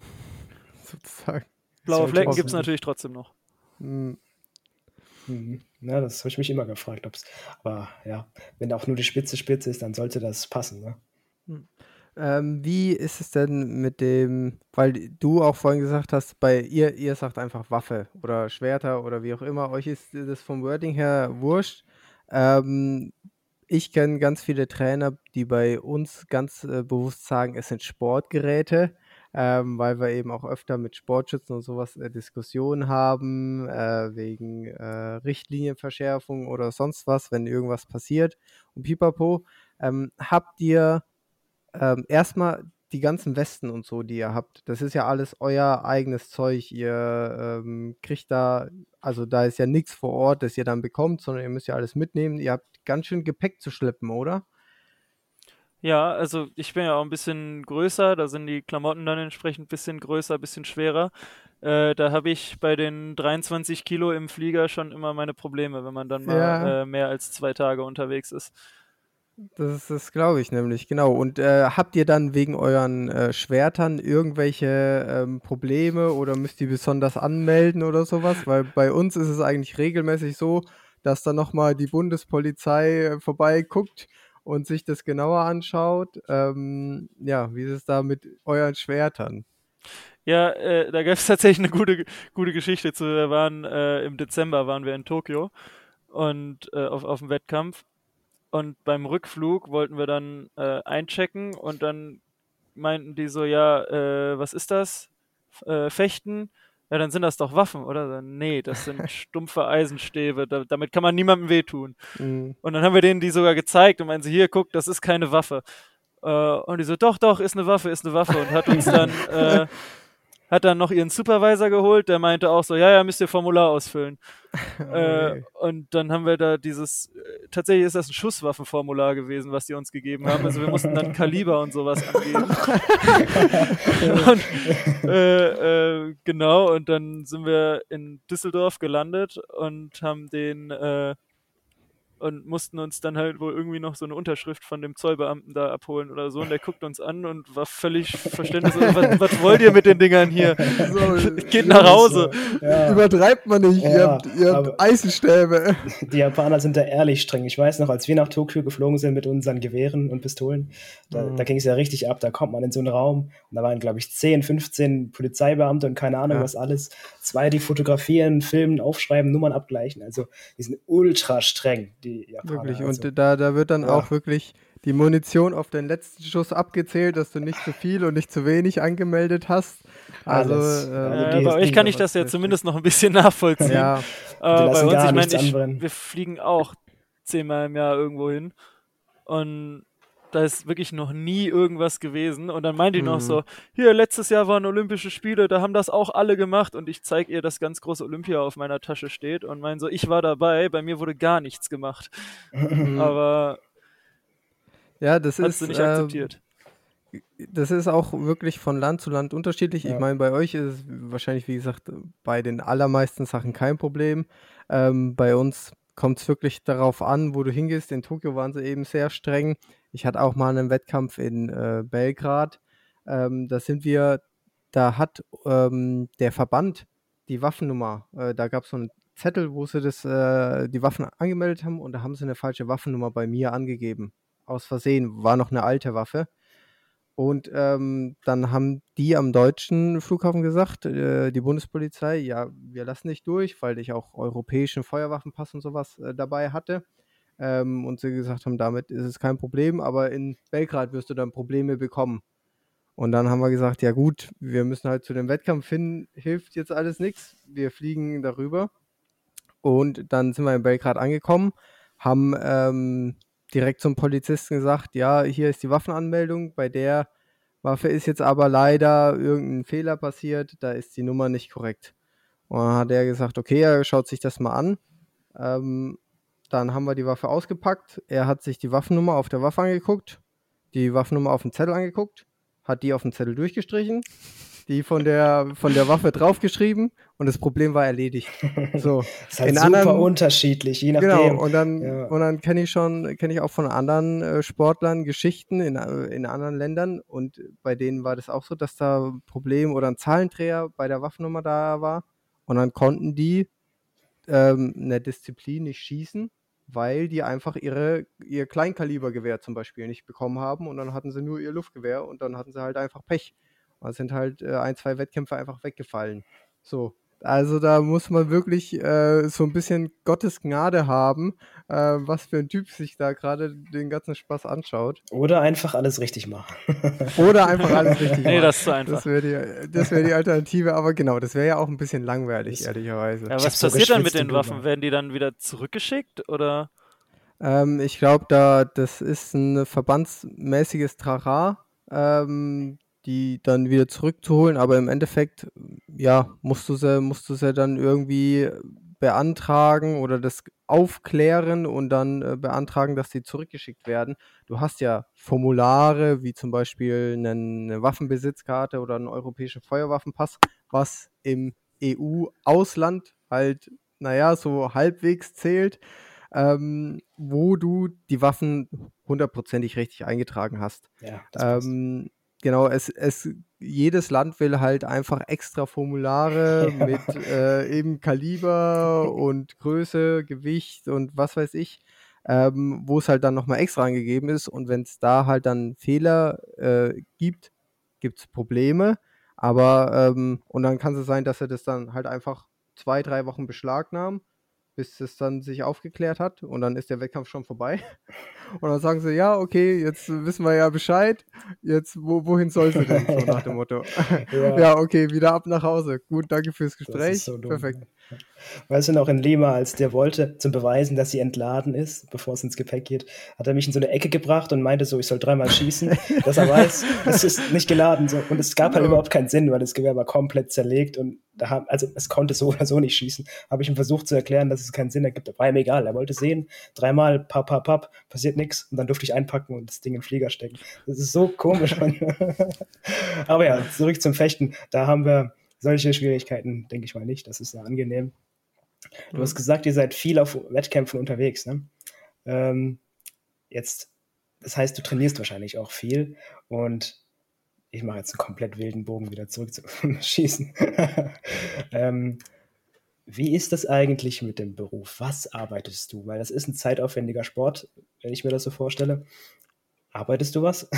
Sozusagen. Blaue Flecken gibt es natürlich trotzdem noch. Hm. Mhm. Ja, das habe ich mich immer gefragt, ob's, aber ja, wenn auch nur die Spitze spitze ist, dann sollte das passen, ne? Ähm, wie ist es denn mit dem, weil du auch vorhin gesagt hast, bei ihr, ihr sagt einfach Waffe oder Schwerter oder wie auch immer, euch ist das vom Wording her wurscht. Ähm, ich kenne ganz viele Trainer, die bei uns ganz äh, bewusst sagen, es sind Sportgeräte, ähm, weil wir eben auch öfter mit Sportschützen und sowas äh, Diskussionen haben, äh, wegen äh, Richtlinienverschärfung oder sonst was, wenn irgendwas passiert und pipapo. Ähm, habt ihr ähm, erstmal die ganzen Westen und so, die ihr habt, das ist ja alles euer eigenes Zeug. Ihr ähm, kriegt da, also da ist ja nichts vor Ort, das ihr dann bekommt, sondern ihr müsst ja alles mitnehmen. Ihr habt ganz schön Gepäck zu schleppen, oder? Ja, also ich bin ja auch ein bisschen größer, da sind die Klamotten dann entsprechend ein bisschen größer, ein bisschen schwerer. Äh, da habe ich bei den 23 Kilo im Flieger schon immer meine Probleme, wenn man dann mal Ja. äh, mehr als zwei Tage unterwegs ist. Das ist das, glaube ich nämlich, genau. Und äh, habt ihr dann wegen euren äh, Schwertern irgendwelche ähm, Probleme oder müsst ihr besonders anmelden oder sowas? Weil bei uns ist es eigentlich regelmäßig so, dass dann nochmal die Bundespolizei äh, vorbeiguckt und sich das genauer anschaut. Ähm, ja, wie ist es da mit euren Schwertern? Ja, äh, da gab es tatsächlich eine gute, gute Geschichte zu. Wir waren äh, im Dezember waren wir in Tokio und äh, auf, auf dem Wettkampf. Und beim Rückflug wollten wir dann äh, einchecken und dann meinten die so, ja, äh, was ist das? Fechten? Ja, dann sind das doch Waffen, oder? Nee, das sind stumpfe Eisenstäbe, da, damit kann man niemandem wehtun. Mhm. Und dann haben wir denen die sogar gezeigt und meinen sie, hier, guck, das ist keine Waffe. Äh, und die so, doch, doch, ist eine Waffe, ist eine Waffe. Und hat uns dann äh, hat dann noch ihren Supervisor geholt, der meinte auch so, ja, ja, müsst ihr Formular ausfüllen. Okay. Äh, und dann haben wir da dieses, äh, tatsächlich ist das ein Schusswaffenformular gewesen, was die uns gegeben haben. Also wir mussten dann Kaliber und sowas angeben. und, äh, äh, genau, und dann sind wir in Düsseldorf gelandet und haben den äh, und mussten uns dann halt wohl irgendwie noch so eine Unterschrift von dem Zollbeamten da abholen oder so. Und der guckt uns an und war völlig verständnislos. was, was wollt ihr mit den Dingern hier? So, Geht nach Hause. So. Ja. Übertreibt man nicht. Ja, ihr habt, ihr habt Eisenstäbe. Die Japaner sind da ehrlich streng. Ich weiß noch, als wir nach Tokio geflogen sind mit unseren Gewehren und Pistolen, da, mhm. da ging es ja richtig ab. Da kommt man in so einen Raum und da waren, glaube ich, 10, 15 Polizeibeamte und keine Ahnung ja. was alles. Zwei, die fotografieren, filmen, aufschreiben, Nummern abgleichen. Also die sind ultra streng die Japaner. Wirklich, also. und da, da wird dann ja. auch wirklich die Munition auf den letzten Schuss abgezählt, dass du nicht zu viel und nicht zu wenig angemeldet hast. Also, äh, also äh, bei euch kann ich das ja zumindest noch ein bisschen nachvollziehen. ja. Äh, bei uns, ich meine, wir fliegen auch zehnmal im Jahr irgendwo hin. Und da ist wirklich noch nie irgendwas gewesen. Und dann meint die mhm. noch so, hier, letztes Jahr waren Olympische Spiele, da haben das auch alle gemacht. Und ich zeige ihr, dass ganz große Olympia auf meiner Tasche steht und meine so, ich war dabei, bei mir wurde gar nichts gemacht. Mhm. Aber ja, das hast ist, du nicht akzeptiert. Äh, das ist auch wirklich von Land zu Land unterschiedlich. Ja. Ich meine, bei euch ist es wahrscheinlich, wie gesagt, bei den allermeisten Sachen kein Problem. Ähm, bei uns kommt es wirklich darauf an, wo du hingehst. In Tokio waren sie eben sehr streng. Ich hatte auch mal einen Wettkampf in äh, Belgrad. Ähm, da sind wir, da hat ähm, der Verband die Waffennummer, äh, da gab es so einen Zettel, wo sie das, äh, die Waffen angemeldet haben und da haben sie eine falsche Waffennummer bei mir angegeben. Aus Versehen, war noch eine alte Waffe. Und ähm, dann haben die am deutschen Flughafen gesagt, äh, die Bundespolizei, ja, wir lassen dich durch, weil ich auch europäischen Feuerwaffenpass und sowas äh, dabei hatte. Ähm, und sie gesagt haben, damit ist es kein Problem, aber in Belgrad wirst du dann Probleme bekommen. Und dann haben wir gesagt, ja gut, wir müssen halt zu dem Wettkampf hin, hilft jetzt alles nichts. Wir fliegen darüber. Und dann sind wir in Belgrad angekommen, haben ähm, direkt zum Polizisten gesagt, ja, hier ist die Waffenanmeldung, bei der Waffe ist jetzt aber leider irgendein Fehler passiert, da ist die Nummer nicht korrekt. Und dann hat er gesagt, okay, er schaut sich das mal an. Ähm, dann haben wir die Waffe ausgepackt. Er hat sich die Waffennummer auf der Waffe angeguckt, die Waffennummer auf dem Zettel angeguckt, hat die auf dem Zettel durchgestrichen, die von der, von der Waffe draufgeschrieben und das Problem war erledigt. So. das ist halt in super anderen, unterschiedlich, je nachdem. Genau, und dann, ja. dann kenne ich schon, kenne ich auch von anderen äh, Sportlern Geschichten in, in anderen Ländern und bei denen war das auch so, dass da ein Problem oder ein Zahlendreher bei der Waffennummer da war und dann konnten die ähm, eine Disziplin nicht schießen, weil die einfach ihre, ihr Kleinkalibergewehr zum Beispiel nicht bekommen haben und dann hatten sie nur ihr Luftgewehr und dann hatten sie halt einfach Pech. Und sind halt äh, ein, zwei Wettkämpfe einfach weggefallen. So. Also da muss man wirklich äh, so ein bisschen Gottes Gnade haben, äh, was für ein Typ sich da gerade den ganzen Spaß anschaut. Oder einfach alles richtig machen. Oder einfach alles richtig machen. Nee, das ist zu einfach. Das wäre die, wär die Alternative, aber genau, das wäre ja auch ein bisschen langweilig, das ehrlicherweise. Ja, was passiert dann mit den Waffen? Werden die dann wieder zurückgeschickt oder? Ähm, ich glaube, da das ist ein verbandsmäßiges Trara. Ähm, die dann wieder zurückzuholen, aber im Endeffekt, ja, musst du sie, musst du sie dann irgendwie beantragen oder das aufklären und dann äh, beantragen, dass sie zurückgeschickt werden. Du hast ja Formulare, wie zum Beispiel eine, Waffenbesitzkarte oder einen europäischen Feuerwaffenpass, was im EU-Ausland halt, naja, so halbwegs zählt, ähm, wo du die Waffen hundertprozentig richtig eingetragen hast. Ja, ähm, genau, es, es, jedes Land will halt einfach extra Formulare ja. mit äh, eben Kaliber und Größe, Gewicht und was weiß ich, ähm, wo es halt dann nochmal extra angegeben ist. Und wenn es da halt dann Fehler äh, gibt, gibt es Probleme. Aber, ähm, und dann kann es sein, dass er das dann halt einfach zwei, drei Wochen beschlagnahmen bis es dann sich aufgeklärt hat und dann ist der Wettkampf schon vorbei. Und dann sagen sie, ja, okay, jetzt wissen wir ja Bescheid, jetzt wo, wohin soll sie denn? So nach dem Motto. Ja. ja. okay, wieder ab nach Hause. Gut, danke fürs Gespräch. So Perfekt. Weißt du noch, in Lima, als der wollte, zum Beweisen, dass sie entladen ist, bevor es ins Gepäck geht, hat er mich in so eine Ecke gebracht und meinte so, ich soll dreimal schießen, dass er weiß, es ist nicht geladen. So. Und es gab halt ja. überhaupt keinen Sinn, weil das Gewehr war komplett zerlegt und da haben, also es konnte so oder so nicht schießen. Habe ich ihm versucht zu erklären, dass es keinen Sinn ergibt. War ihm egal. Er wollte sehen, dreimal, papp, papp, papp, passiert nichts und dann durfte ich einpacken und das Ding in den Flieger stecken. Das ist so komisch. Aber ja, zurück zum Fechten. Da haben wir solche Schwierigkeiten, denke ich mal nicht. Das ist sehr angenehm. Du mhm. hast gesagt, ihr seid viel auf Wettkämpfen unterwegs. Ne? Ähm, jetzt, das heißt, du trainierst wahrscheinlich auch viel und ich mache jetzt einen komplett wilden Bogen wieder zurück zu Schießen. ähm, wie ist das eigentlich mit dem Beruf? Was arbeitest du? Weil das ist ein zeitaufwendiger Sport, wenn ich mir das so vorstelle. Arbeitest du was?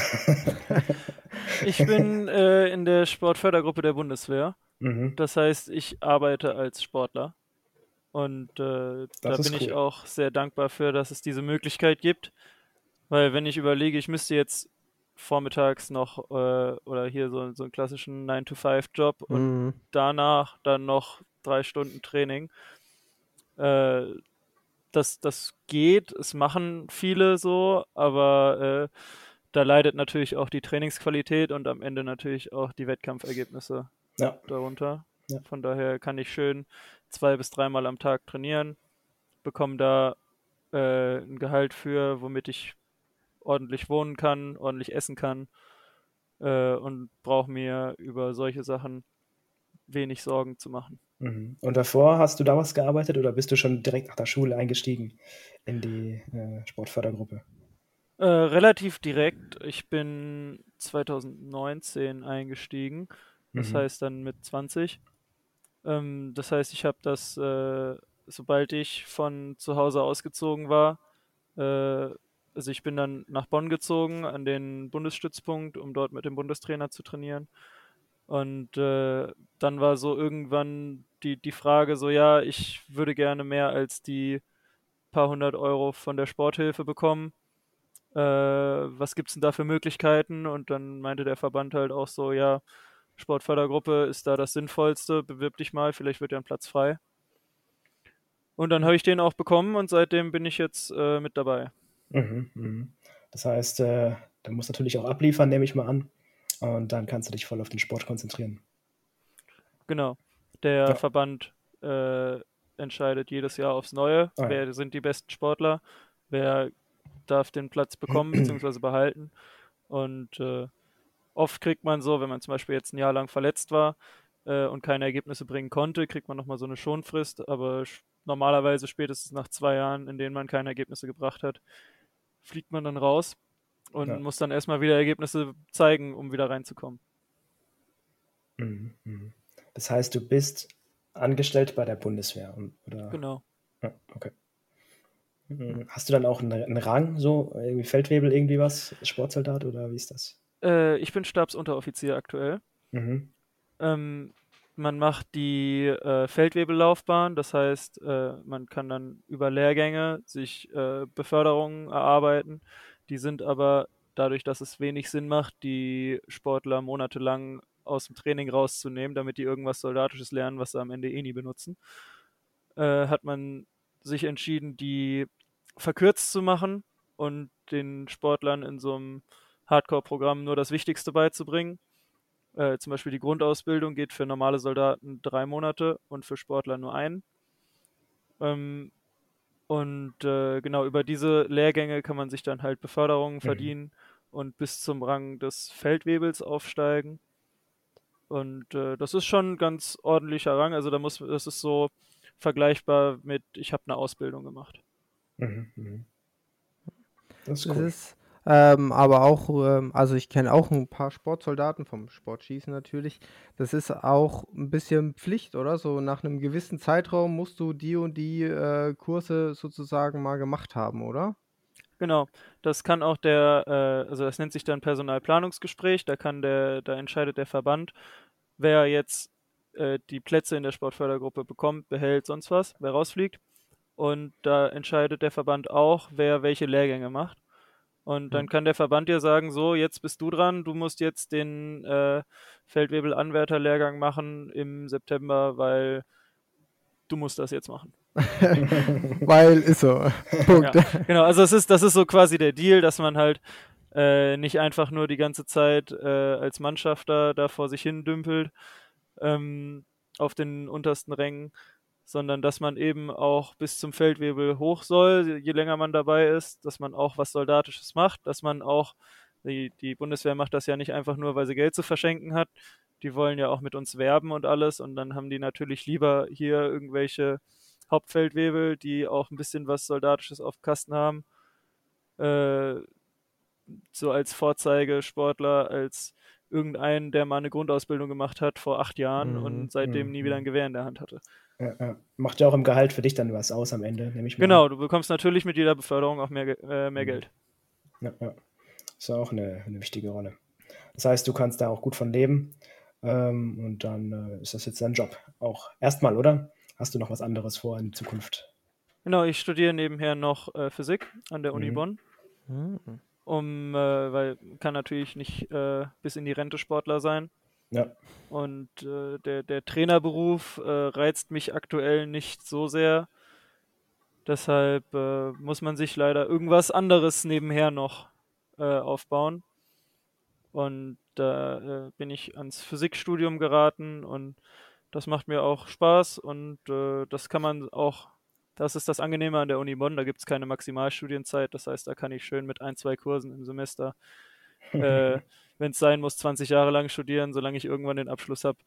ich bin äh, in der Sportfördergruppe der Bundeswehr. Mhm. Das heißt, ich arbeite als Sportler. Und äh, da bin cool. ich auch sehr dankbar für, dass es diese Möglichkeit gibt. Weil wenn ich überlege, ich müsste jetzt vormittags noch äh, oder hier so, so einen klassischen 9-to-5-Job und mhm. danach dann noch drei Stunden Training. Äh, das, das geht, es machen viele so, aber äh, da leidet natürlich auch die Trainingsqualität und am Ende natürlich auch die Wettkampfergebnisse ja. darunter. Ja. Von daher kann ich schön zwei bis dreimal am Tag trainieren, bekomme da äh, ein Gehalt für, womit ich ordentlich wohnen kann, ordentlich essen kann äh, und brauche mir über solche Sachen wenig Sorgen zu machen. Mhm. Und davor hast du da was gearbeitet oder bist du schon direkt nach der Schule eingestiegen in die äh, Sportfördergruppe? Äh, relativ direkt. Ich bin 2019 eingestiegen. Das mhm. heißt dann mit 20. Ähm, das heißt, ich habe das, äh, sobald ich von zu Hause ausgezogen war, äh, also ich bin dann nach Bonn gezogen an den Bundesstützpunkt, um dort mit dem Bundestrainer zu trainieren. Und äh, dann war so irgendwann die, die Frage so, ja, ich würde gerne mehr als die paar hundert Euro von der Sporthilfe bekommen. Äh, was gibt es denn da für Möglichkeiten? Und dann meinte der Verband halt auch so, ja, Sportfördergruppe ist da das Sinnvollste, bewirb dich mal, vielleicht wird ja ein Platz frei. Und dann habe ich den auch bekommen und seitdem bin ich jetzt äh, mit dabei. Mhm, mhm. Das heißt, äh, du musst natürlich auch abliefern, nehme ich mal an. Und dann kannst du dich voll auf den Sport konzentrieren. Genau. Der ja. Verband äh, entscheidet jedes Jahr aufs Neue, ah, wer ja. sind die besten Sportler, wer darf den Platz bekommen bzw. behalten. Und äh, oft kriegt man so, wenn man zum Beispiel jetzt ein Jahr lang verletzt war äh, und keine Ergebnisse bringen konnte, kriegt man nochmal so eine Schonfrist, aber normalerweise spätestens nach zwei Jahren, in denen man keine Ergebnisse gebracht hat, fliegt man dann raus und ja. muss dann erstmal wieder Ergebnisse zeigen, um wieder reinzukommen. Mhm, mhm. Das heißt, du bist angestellt bei der Bundeswehr, oder? Genau. Ja, okay. Mhm. Hast du dann auch einen, einen, Rang, so irgendwie Feldwebel, irgendwie was, Sportsoldat oder wie ist das? Äh, ich bin Stabsunteroffizier aktuell. Mhm. Ähm, man macht die äh, Feldwebellaufbahn, das heißt, äh, man kann dann über Lehrgänge sich äh, Beförderungen erarbeiten. Die sind aber dadurch, dass es wenig Sinn macht, die Sportler monatelang aus dem Training rauszunehmen, damit die irgendwas Soldatisches lernen, was sie am Ende eh nie benutzen, äh, hat man sich entschieden, die verkürzt zu machen und den Sportlern in so einem Hardcore-Programm nur das Wichtigste beizubringen. Äh, zum Beispiel die Grundausbildung geht für normale Soldaten drei Monate und für Sportler nur ein. Ähm, und äh, genau über diese Lehrgänge kann man sich dann halt Beförderungen mhm. verdienen und bis zum Rang des Feldwebels aufsteigen. Und äh, das ist schon ein ganz ordentlicher Rang. Also da muss, das ist so vergleichbar mit, ich habe eine Ausbildung gemacht. Mhm, mh. Das ist cool. Das ist, ähm, aber auch, ähm, also ich kenne auch ein paar Sportsoldaten vom Sportschießen natürlich. Das ist auch ein bisschen Pflicht, oder? So nach einem gewissen Zeitraum musst du die und die äh, Kurse sozusagen mal gemacht haben, oder? Genau, das kann auch der, äh, also das nennt sich dann Personalplanungsgespräch, da kann der, da entscheidet der Verband, wer jetzt äh, die Plätze in der Sportfördergruppe bekommt, behält, sonst was, wer rausfliegt. und da entscheidet der Verband auch, wer welche Lehrgänge macht. Und dann Mhm. kann der Verband dir sagen, so, jetzt bist du dran, du musst jetzt den äh, Feldwebel-Anwärter-Lehrgang machen im September, weil du musst das jetzt machen. Weil ist so. Punkt. Ja, genau, also es ist, das ist so quasi der Deal, dass man halt äh, nicht einfach nur die ganze Zeit äh, als Mannschaft da, da vor sich hin dümpelt ähm, auf den untersten Rängen, sondern dass man eben auch bis zum Feldwebel hoch soll, je länger man dabei ist, dass man auch was Soldatisches macht, dass man auch, die, die Bundeswehr macht das ja nicht einfach nur, weil sie Geld zu verschenken hat, die wollen ja auch mit uns werben und alles. Und dann haben die natürlich lieber hier irgendwelche Hauptfeldwebel, die auch ein bisschen was Soldatisches auf Kasten haben, äh, so als Vorzeigesportler, als irgendeinen, der mal eine Grundausbildung gemacht hat vor acht Jahren Mhm, und seitdem mhm, nie wieder mhm. ein Gewehr in der Hand hatte. Ja, ja. Macht ja auch im Gehalt für dich dann was aus am Ende, nehme ich mal. Genau, du bekommst natürlich mit jeder Beförderung auch mehr, äh, mehr Mhm. Geld. Ja, ja. Ist ja auch eine, eine wichtige Rolle. Das heißt, du kannst da auch gut von leben. Ähm, und dann äh, ist das jetzt dein Job. Auch erstmal, oder? Hast du noch was anderes vor in Zukunft? Genau, ich studiere nebenher noch äh, Physik an der Uni Mhm. Bonn, Hm. Um, äh, weil kann natürlich nicht äh, bis in die Rente Sportler sein. Ja. Und äh, der, der Trainerberuf äh, reizt mich aktuell nicht so sehr. Deshalb äh, muss man sich leider irgendwas anderes nebenher noch äh, aufbauen. Und da bin ich ans Physikstudium geraten und das macht mir auch Spaß und das kann man auch, das ist das Angenehme an der Uni Bonn, da gibt es keine Maximalstudienzeit, das heißt, da kann ich schön mit ein, zwei Kursen im Semester äh, wenn es sein muss, 20 Jahre lang studieren, solange ich irgendwann den Abschluss habe,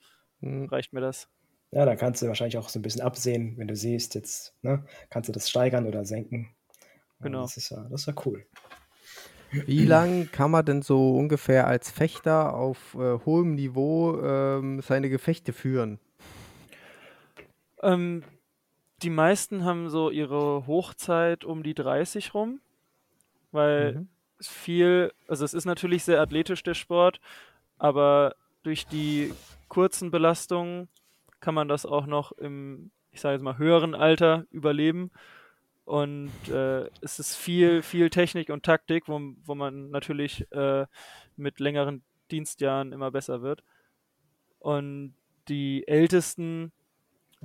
Hm. reicht mir das. Ja, dann kannst du wahrscheinlich auch so ein bisschen absehen, wenn du siehst, jetzt, ne, kannst du das steigern oder senken. Genau. Das ist ja, das ist ja cool. Wie lang kann man denn so ungefähr als Fechter auf äh, hohem Niveau ähm, seine Gefechte führen? Ähm, die meisten haben so ihre Hochzeit um die 30 rum, weil Mhm. es viel, also es ist natürlich sehr athletisch der Sport, aber durch die kurzen Belastungen kann man das auch noch im, ich sage jetzt mal, höheren Alter überleben. Und äh, es ist viel, viel Technik und Taktik, wo, wo man natürlich äh, mit längeren Dienstjahren immer besser wird. Und die Ältesten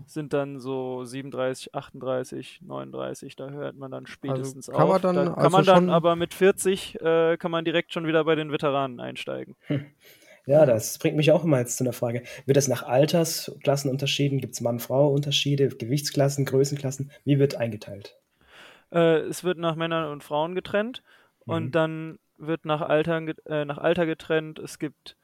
sind dann so 37, 38, 39, da hört man dann spätestens kann man auf. dann da kann also man dann aber mit 40 äh, kann man direkt schon wieder bei den Veteranen einsteigen. Ja, das bringt mich auch immer jetzt zu einer Frage. Wird das nach Altersklassen unterschieden? Gibt es Mann-Frau-Unterschiede, Gewichtsklassen, Größenklassen? Wie wird eingeteilt? Äh, es wird nach Männern und Frauen getrennt Mhm. und dann wird nach Alter, ge- äh, nach Alter getrennt. Es gibt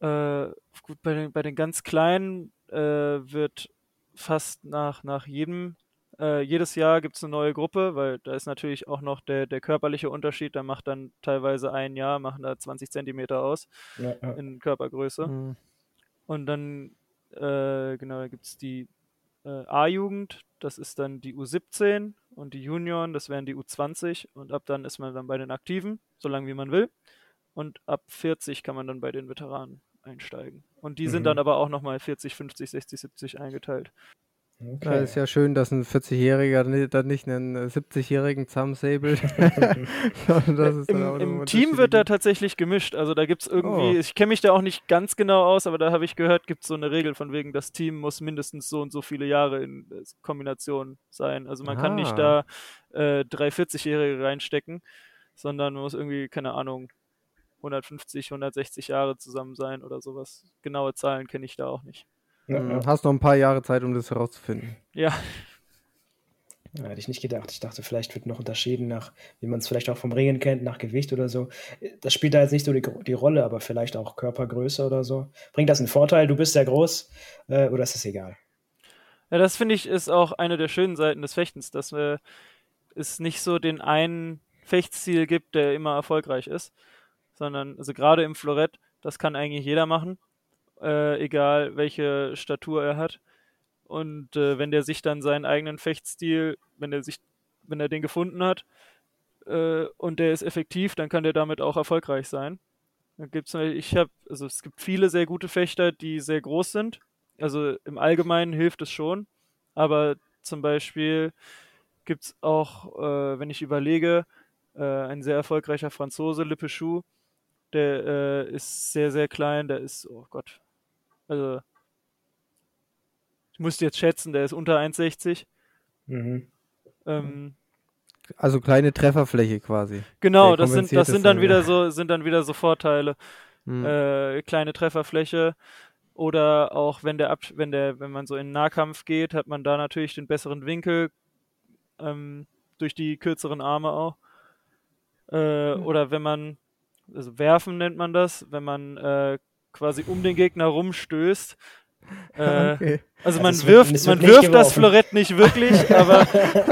äh, gut bei den, bei den ganz Kleinen äh, wird fast nach, nach jedem äh, jedes Jahr gibt es eine neue Gruppe, weil da ist natürlich auch noch der, der körperliche Unterschied. Da macht dann teilweise ein Jahr, machen da 20 Zentimeter aus Ja, ja. in Körpergröße. Hm. Und dann, äh, genau, da gibt es die äh, A-Jugend, das ist dann die U17 und die Junioren, das wären die U20 und ab dann ist man dann bei den Aktiven, so lange wie man will. Und ab 40 kann man dann bei den Veteranen einsteigen. Und die sind Mhm. dann aber auch nochmal 40, 50, 60, 70 eingeteilt. Okay. ist ja schön, dass ein 40-Jähriger ni- dann nicht einen äh, 70-Jährigen zusammensäbelt. Sondern dass es dann auch Im, im Team wird da tatsächlich gemischt. Also da gibt es irgendwie, Oh. ich kenne mich da auch nicht ganz genau aus, aber da habe ich gehört, gibt es so eine Regel von wegen, das Team muss mindestens so und so viele Jahre in äh, Kombination sein. Also man kann nicht da Ah. äh, drei 40-Jährige reinstecken, sondern man muss irgendwie, keine Ahnung, 150, 160 Jahre zusammen sein oder sowas. Genaue Zahlen kenne ich da auch nicht. Ja, ja. Hast noch ein paar Jahre Zeit, um das herauszufinden. Ja, Ja, hätte ich nicht gedacht. Ich dachte, vielleicht wird noch unterschieden nach, wie man es vielleicht auch vom Ringen kennt, nach Gewicht oder so. Das spielt da jetzt nicht so die, die Rolle, aber vielleicht auch Körpergröße oder so. Bringt das einen Vorteil? Du bist sehr groß äh, oder ist das egal? Ja, das finde ich ist auch eine der schönen Seiten des Fechtens, dass äh, es nicht so den einen Fechtstil gibt, der immer erfolgreich ist, sondern also gerade im Florett, das kann eigentlich jeder machen, äh, egal welche Statur er hat. Und äh, wenn der sich dann seinen eigenen Fechtstil, wenn er sich, wenn er den gefunden hat äh, und der ist effektiv, dann kann der damit auch erfolgreich sein. Da gibt's, ich habe, also es gibt viele sehr gute Fechter, die sehr groß sind. Also im Allgemeinen hilft es schon, aber zum Beispiel gibt es auch, äh, wenn ich überlege, äh, ein sehr erfolgreicher Franzose, Lippe Chou, der äh, ist sehr, sehr klein, der ist, oh Gott, also ich musste jetzt schätzen, der ist unter 1,60. Mhm. Ähm, Also kleine Trefferfläche quasi. genau, das sind, das sind dann wieder so, sind dann wieder so Vorteile. Hm. äh, kleine Trefferfläche oder auch wenn der Ab wenn der wenn man so in den Nahkampf geht, hat man da natürlich den besseren Winkel ähm, durch die kürzeren Arme auch. Äh, Oder wenn man also werfen nennt man das, wenn man äh, quasi um den Gegner rumstößt. Äh, okay. Also Also man es wird- wirft, wird man wirft das. Florett nicht wirklich, aber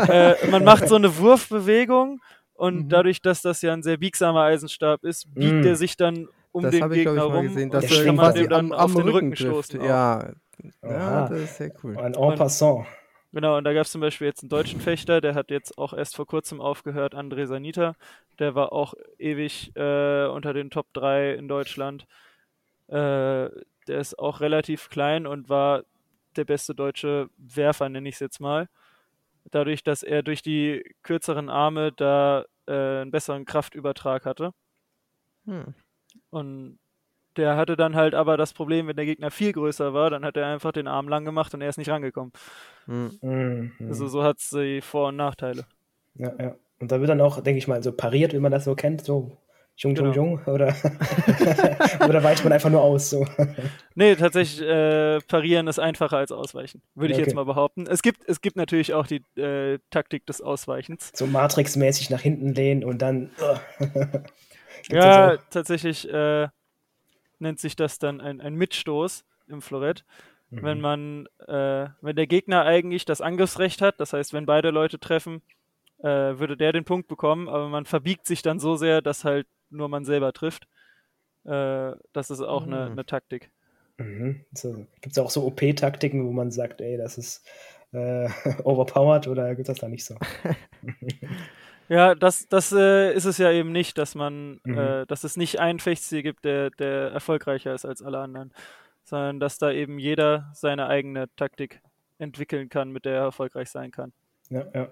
äh, man macht so eine Wurfbewegung und Mhm. dadurch, dass das ja ein sehr biegsamer Eisenstab ist, biegt Mhm. der sich dann um Das den ich, Gegner ich, mal rum gesehen, und dass Der du kann man dem dann am, auf am den Rücken Rücken stoßen. Ja. ja, das ist sehr cool. Ein En passant. Genau, und da gab es zum Beispiel jetzt einen deutschen Fechter, der hat jetzt auch erst vor kurzem aufgehört, André Sanita. Der war auch ewig äh, unter den Top 3 in Deutschland. Äh, der ist auch relativ klein und war der beste deutsche Werfer, nenne ich es jetzt mal. Dadurch, dass er durch die kürzeren Arme da äh, einen besseren Kraftübertrag hatte. Hm. Und der hatte dann halt aber das Problem, wenn der Gegner viel größer war, dann hat er einfach den Arm lang gemacht und er ist nicht rangekommen. Hm. Mhm. Also so hat es die Vor- und Nachteile. Ja, ja. Und da wird dann auch, denke ich mal, so pariert, wie man das so kennt, so Jung, Jung, Genau. Jung, oder, oder weicht man einfach nur aus, so. Nee, tatsächlich, äh, parieren ist einfacher als ausweichen, würde ich Okay. jetzt mal behaupten. Es gibt, es gibt natürlich auch die äh, Taktik des Ausweichens. So Matrix-mäßig nach hinten lehnen und dann. Gibt's ja, tatsächlich äh, nennt sich das dann ein, ein Mitstoß im Florett. Wenn Mhm. man, äh, wenn der Gegner eigentlich das Angriffsrecht hat, das heißt, wenn beide Leute treffen, äh, würde der den Punkt bekommen, aber man verbiegt sich dann so sehr, dass halt nur man selber trifft. Äh, das ist auch eine, Mhm. eine Taktik. Mhm. So, gibt es auch so OP-Taktiken, wo man sagt, ey, das ist äh, overpowered oder gibt es das da nicht so? Ja, das, das äh, ist es ja eben nicht, dass man, Mhm. äh, dass es nicht einen Fechtstil gibt, der, der erfolgreicher ist als alle anderen, sondern dass da eben jeder seine eigene Taktik entwickeln kann, mit der er erfolgreich sein kann. Ja, ja.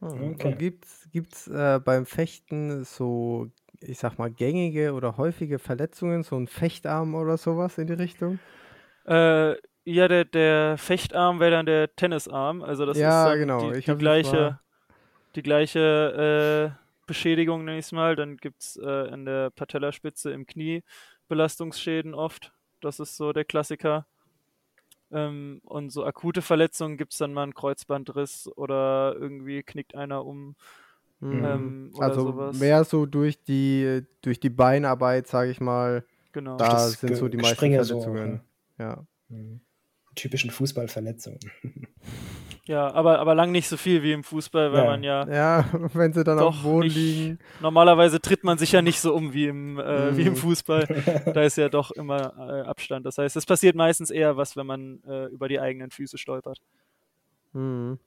Hm. Okay. Und gibt's, gibt's äh, beim Fechten so, ich sag mal, gängige oder häufige Verletzungen, so ein Fechtarm oder sowas in die Richtung? Äh, ja, der, der Fechtarm wäre dann der Tennisarm, also das Ja, ist genau, die, ich die gleiche, mal- die gleiche äh, Beschädigung, nenne ich es mal. Dann gibt es äh, an der Patellaspitze im Knie Belastungsschäden oft. Das ist so der Klassiker. Ähm, und so akute Verletzungen gibt es dann mal einen Kreuzbandriss oder irgendwie knickt einer um. Hm. Ähm, oder also sowas. mehr so durch die, durch die Beinarbeit, sage ich mal, Genau. da das sind so die meisten Gespringe so, Verletzungen. ja. Mhm. Typischen Fußballverletzungen. Ja, aber, aber lang nicht so viel wie im Fußball, weil Ja. man ja ja, wenn sie dann auf Doch dem Boden nicht. liegen. Normalerweise tritt man sich ja nicht so um wie im, äh, wie im Mhm. Fußball. Da ist ja doch immer äh, Abstand. Das heißt, es passiert meistens eher was, wenn man äh, über die eigenen Füße stolpert. Mhm.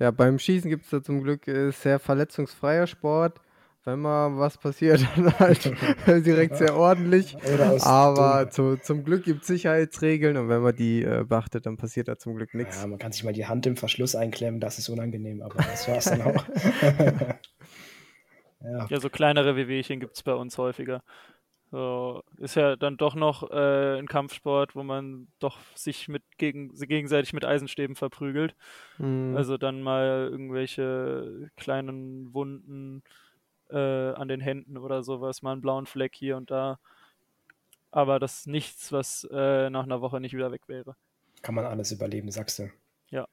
Ja, beim Schießen gibt es da zum Glück äh, sehr verletzungsfreier Sport. Wenn mal was passiert, dann halt direkt sehr ordentlich. Aber zu, zum Glück gibt es Sicherheitsregeln und wenn man die äh, beachtet, dann passiert da zum Glück nichts. Ja, man kann sich mal die Hand im Verschluss einklemmen, das ist unangenehm, aber das war's dann auch. ja. Ja, so kleinere Wehwehchen gibt es bei uns häufiger. So, ist ja dann doch noch äh, ein Kampfsport, wo man doch sich mit gegen, gegenseitig mit Eisenstäben verprügelt. Mhm. Also dann mal irgendwelche kleinen Wunden äh, an den Händen oder sowas, mal einen blauen Fleck hier und da. Aber das ist nichts, was äh, nach einer Woche nicht wieder weg wäre. Kann man alles überleben, sagst du. Ja.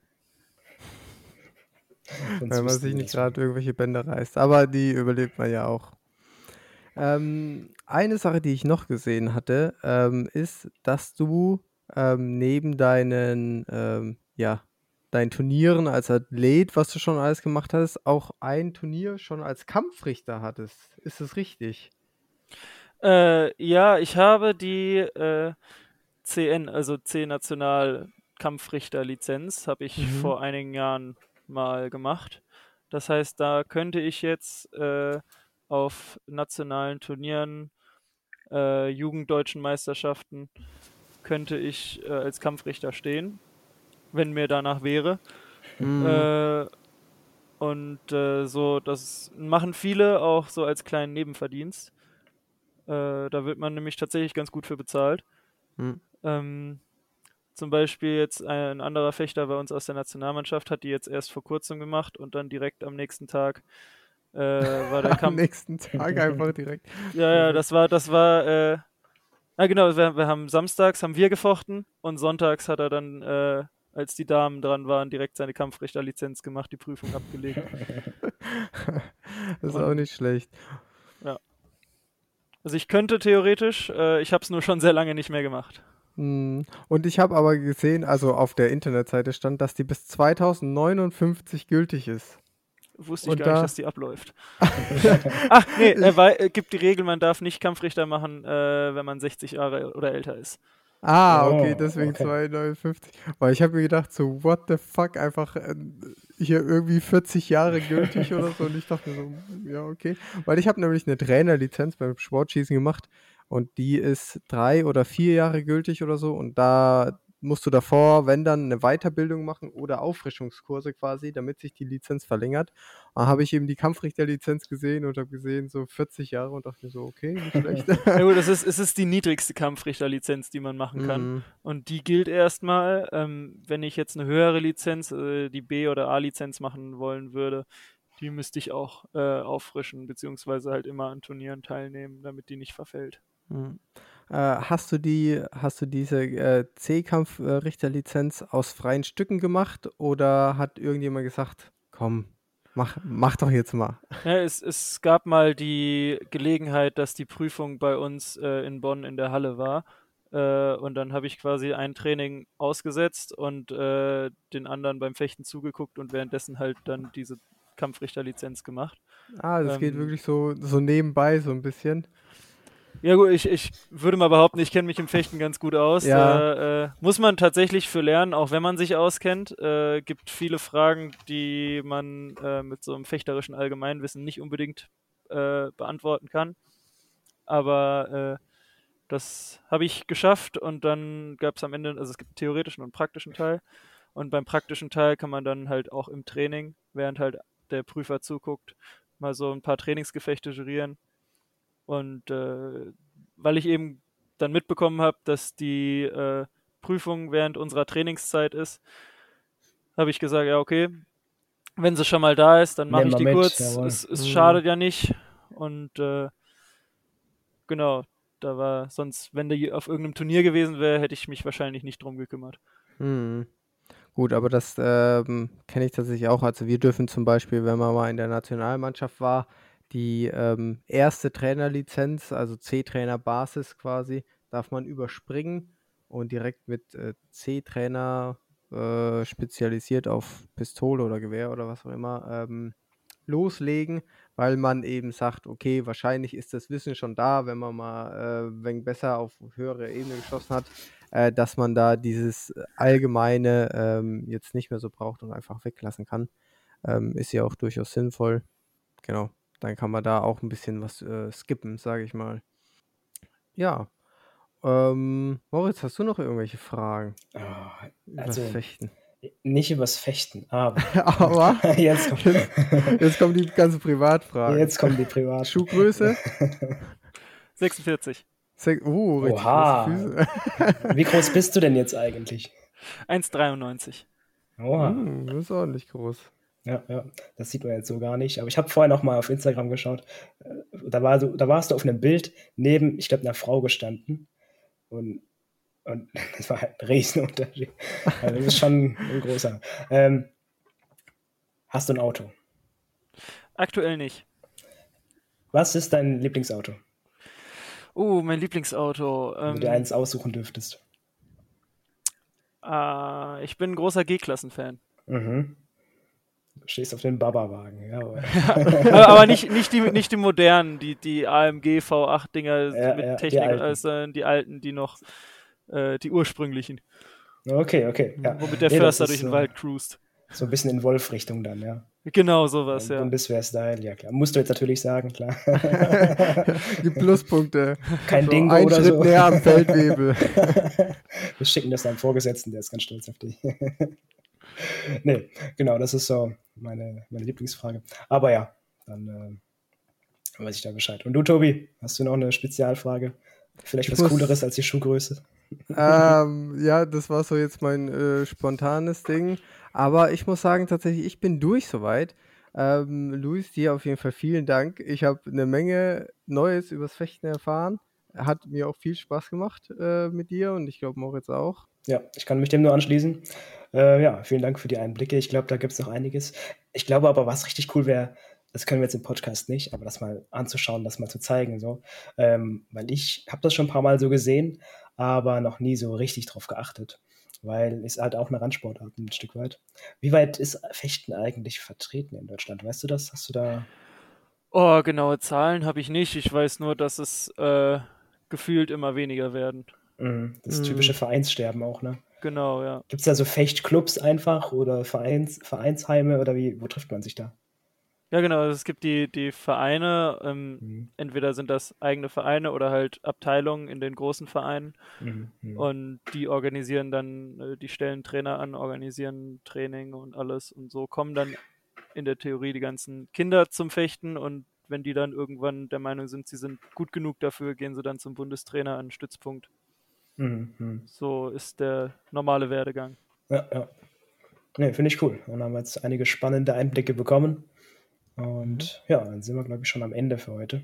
Wenn man sich nicht gerade irgendwelche Bänder reißt. Aber die überlebt man ja auch. Ähm, eine Sache, die ich noch gesehen hatte, ähm, ist, dass du ähm, neben deinen, ähm, ja, deinen Turnieren als Athlet, was du schon alles gemacht hast, auch ein Turnier schon als Kampfrichter hattest. Ist das richtig? Äh, ja, ich habe die äh, CN, also C-National-Kampfrichter-Lizenz, habe ich Mhm. vor einigen Jahren mal gemacht. Das heißt, da könnte ich jetzt äh, auf nationalen Turnieren, äh, Jugenddeutschen Meisterschaften, könnte ich äh, als Kampfrichter stehen, wenn mir danach wäre. Mhm. Äh, Und äh, so, das machen viele auch so als kleinen Nebenverdienst. Äh, da wird man nämlich tatsächlich ganz gut für bezahlt. Hm. Ähm, zum Beispiel jetzt ein anderer Fechter bei uns aus der Nationalmannschaft hat die jetzt erst vor kurzem gemacht und dann direkt am nächsten Tag äh, war der Am Kampf. nächsten Tag einfach direkt. Ja, ja, das war, das war, äh, ah genau, wir, wir haben samstags haben wir gefochten und sonntags hat er dann, äh, als die Damen dran waren, direkt seine Kampfrichterlizenz gemacht, die Prüfung abgelegt. Das ist auch nicht schlecht. Also ich könnte theoretisch, äh, ich habe es nur schon sehr lange nicht mehr gemacht. Hm. Und ich habe aber gesehen, also auf der Internetseite stand, dass die bis 2059 gültig ist. Wusste ich Und gar da- nicht, dass die abläuft. Ach, nee, äh, weil, äh, gibt die Regel, man darf nicht Kampfrichter machen, äh, wenn man 60 Jahre oder älter ist. Ah, Oh, okay, deswegen okay. 259. Weil ich habe mir gedacht, so, what the fuck, einfach äh, hier irgendwie 40 Jahre gültig oder so. Und ich dachte so, ja, okay. Weil ich habe nämlich eine Trainerlizenz beim Sportschießen gemacht und die ist drei oder vier Jahre gültig oder so. Und da musst du davor, wenn dann, eine Weiterbildung machen oder Auffrischungskurse quasi, damit sich die Lizenz verlängert. Da habe ich eben die Kampfrichterlizenz gesehen und habe gesehen, so 40 Jahre und dachte mir so, okay, nicht schlecht. Ja gut, es ist, es ist die niedrigste Kampfrichterlizenz, die man machen kann. Mhm. Und die gilt erstmal, ähm, wenn ich jetzt eine höhere Lizenz, äh, die B- oder A-Lizenz machen wollen würde, die müsste ich auch äh, auffrischen, beziehungsweise halt immer an Turnieren teilnehmen, damit die nicht verfällt. Mhm. Äh, hast du die, hast du diese äh, C-Kampf-Richterlizenz aus freien Stücken gemacht oder hat irgendjemand gesagt, komm, mach, mach doch jetzt mal? Ja, es, es gab mal die Gelegenheit, dass die Prüfung bei uns äh, in Bonn in der Halle war. Äh, und dann habe ich quasi ein Training ausgesetzt und äh, den anderen beim Fechten zugeguckt und währenddessen halt dann diese Kampfrichterlizenz gemacht. Ah, das geht Ähm, wirklich so, so nebenbei so ein bisschen. Ja gut, ich, ich würde mal behaupten, ich kenne mich im Fechten ganz gut aus. Ja. Äh, äh, muss man tatsächlich für lernen, auch wenn man sich auskennt. Äh, gibt viele Fragen, die man äh, mit so einem fechterischen Allgemeinwissen nicht unbedingt äh, beantworten kann. Aber äh, das habe ich geschafft und dann gab es am Ende, also es gibt einen theoretischen und einen praktischen Teil. Und beim praktischen Teil kann man dann halt auch im Training, während halt der Prüfer zuguckt, mal so ein paar Trainingsgefechte jurieren. Und äh, weil ich eben dann mitbekommen habe, dass die äh, Prüfung während unserer Trainingszeit ist, habe ich gesagt, ja, okay, wenn sie schon mal da ist, dann mache ich die mit, kurz. jawohl. Es, es Mhm. schadet ja nicht. Und äh, genau, da war sonst, wenn die auf irgendeinem Turnier gewesen wäre, hätte ich mich wahrscheinlich nicht drum gekümmert. Mhm. Gut, aber das ähm, kenne ich tatsächlich auch. Also wir dürfen zum Beispiel, wenn man mal in der Nationalmannschaft war, die ähm, erste Trainerlizenz, also C-Trainer Basis quasi, darf man überspringen und direkt mit äh, C-Trainer äh, spezialisiert auf Pistole oder Gewehr oder was auch immer ähm, loslegen, weil man eben sagt, okay, wahrscheinlich ist das Wissen schon da, wenn man mal äh, wenn besser auf höhere Ebene geschossen hat, äh, dass man da dieses allgemeine ähm, jetzt nicht mehr so braucht und einfach weglassen kann. Ähm, ist ja auch durchaus sinnvoll. Genau, dann kann man da auch ein bisschen was äh, skippen, sage ich mal. Ja. Ähm, Moritz, hast du noch irgendwelche Fragen über Also- Fechten? nicht übers Fechten, aber Aber jetzt, kommt, jetzt kommen die ganzen Privatfragen. jetzt kommen die Privat. Schuhgröße? 46. Se uh, richtig Oha. große Füße. Wie groß bist du denn jetzt eigentlich? 1,93. Oha. Hm, das ist ordentlich groß. Ja, ja, das sieht man jetzt so gar nicht. Aber ich habe vorher noch mal auf Instagram geschaut. Äh, Da, war so, da warst du auf einem Bild neben, ich glaube, einer Frau gestanden. Und, und das war halt ein Riesenunterschied. Also das ist schon ein großer. Ähm, hast du ein Auto? Aktuell nicht. Was ist dein Lieblingsauto, Oh, mein Lieblingsauto. wenn Ähm, du dir eins aussuchen dürftest? äh, ich bin ein großer G-Klassen-Fan. Mhm. Du stehst auf den Baba-Wagen, jawohl. aber, aber nicht, nicht, die, nicht die modernen, die, die AMG V8-Dinger Ja, mit ja, die Technik, alten. als, sondern die alten, die noch, äh, die ursprünglichen, Okay, okay. Ja. womit der Nee, Förster durch den so- Wald cruist. So ein bisschen in Wolf-Richtung dann, ja. Genau sowas, ja. Bundeswehr-Style, ja klar. Musst du jetzt natürlich sagen, klar. Die Pluspunkte. Kein So Dingo ein oder Schritt so. näher am Feldwebel. Wir schicken das deinem Vorgesetzten, der ist ganz stolz auf dich. nee, genau, das ist so meine, meine Lieblingsfrage. Aber ja, dann äh, weiß ich da Bescheid. Und du, Tobi, hast du noch eine Spezialfrage? Vielleicht was muss, Cooleres als die Schuhgröße? Ähm, ja, das war so jetzt mein äh, spontanes Ding. Aber ich muss sagen, tatsächlich, ich bin durch soweit. Ähm, Luis, dir auf jeden Fall vielen Dank. Ich habe eine Menge Neues übers Fechten erfahren. Hat mir auch viel Spaß gemacht äh, mit dir und ich glaube Moritz auch. Ja, ich kann mich dem nur anschließen. Äh, ja, vielen Dank für die Einblicke. Ich glaube, da gibt es noch einiges. Ich glaube aber, was richtig cool wäre, das können wir jetzt im Podcast nicht, aber das mal anzuschauen, das mal zu zeigen, so. Ähm, weil ich habe das schon ein paar Mal so gesehen, aber noch nie so richtig drauf geachtet weil es halt auch eine Randsportart ein Stück weit. Wie weit ist Fechten eigentlich vertreten in Deutschland? Weißt du das? Hast du da. Oh, genaue Zahlen habe ich nicht. Ich weiß nur, dass es äh, gefühlt immer weniger werden. Mhm, das mhm. typische Vereinssterben auch, ne? Genau, ja. Gibt es da so Fechtclubs einfach oder Vereins, Vereinsheime oder wie, wo trifft man sich da? Ja, genau. Also es gibt die, die Vereine, ähm, mhm. entweder sind das eigene Vereine oder halt Abteilungen in den großen Vereinen. Mhm. mhm. Und die organisieren dann, äh, die stellen Trainer an, organisieren Training und alles. Und so kommen dann in der Theorie die ganzen Kinder zum Fechten und wenn die dann irgendwann der Meinung sind, sie sind gut genug dafür, gehen sie dann zum Bundestrainer an Stützpunkt. Mhm. So ist der normale Werdegang. Ja, ja. Ne, finde ich cool. Und haben wir jetzt einige spannende Einblicke bekommen. Und mhm. ja, dann sind wir, glaube ich, schon am Ende für heute.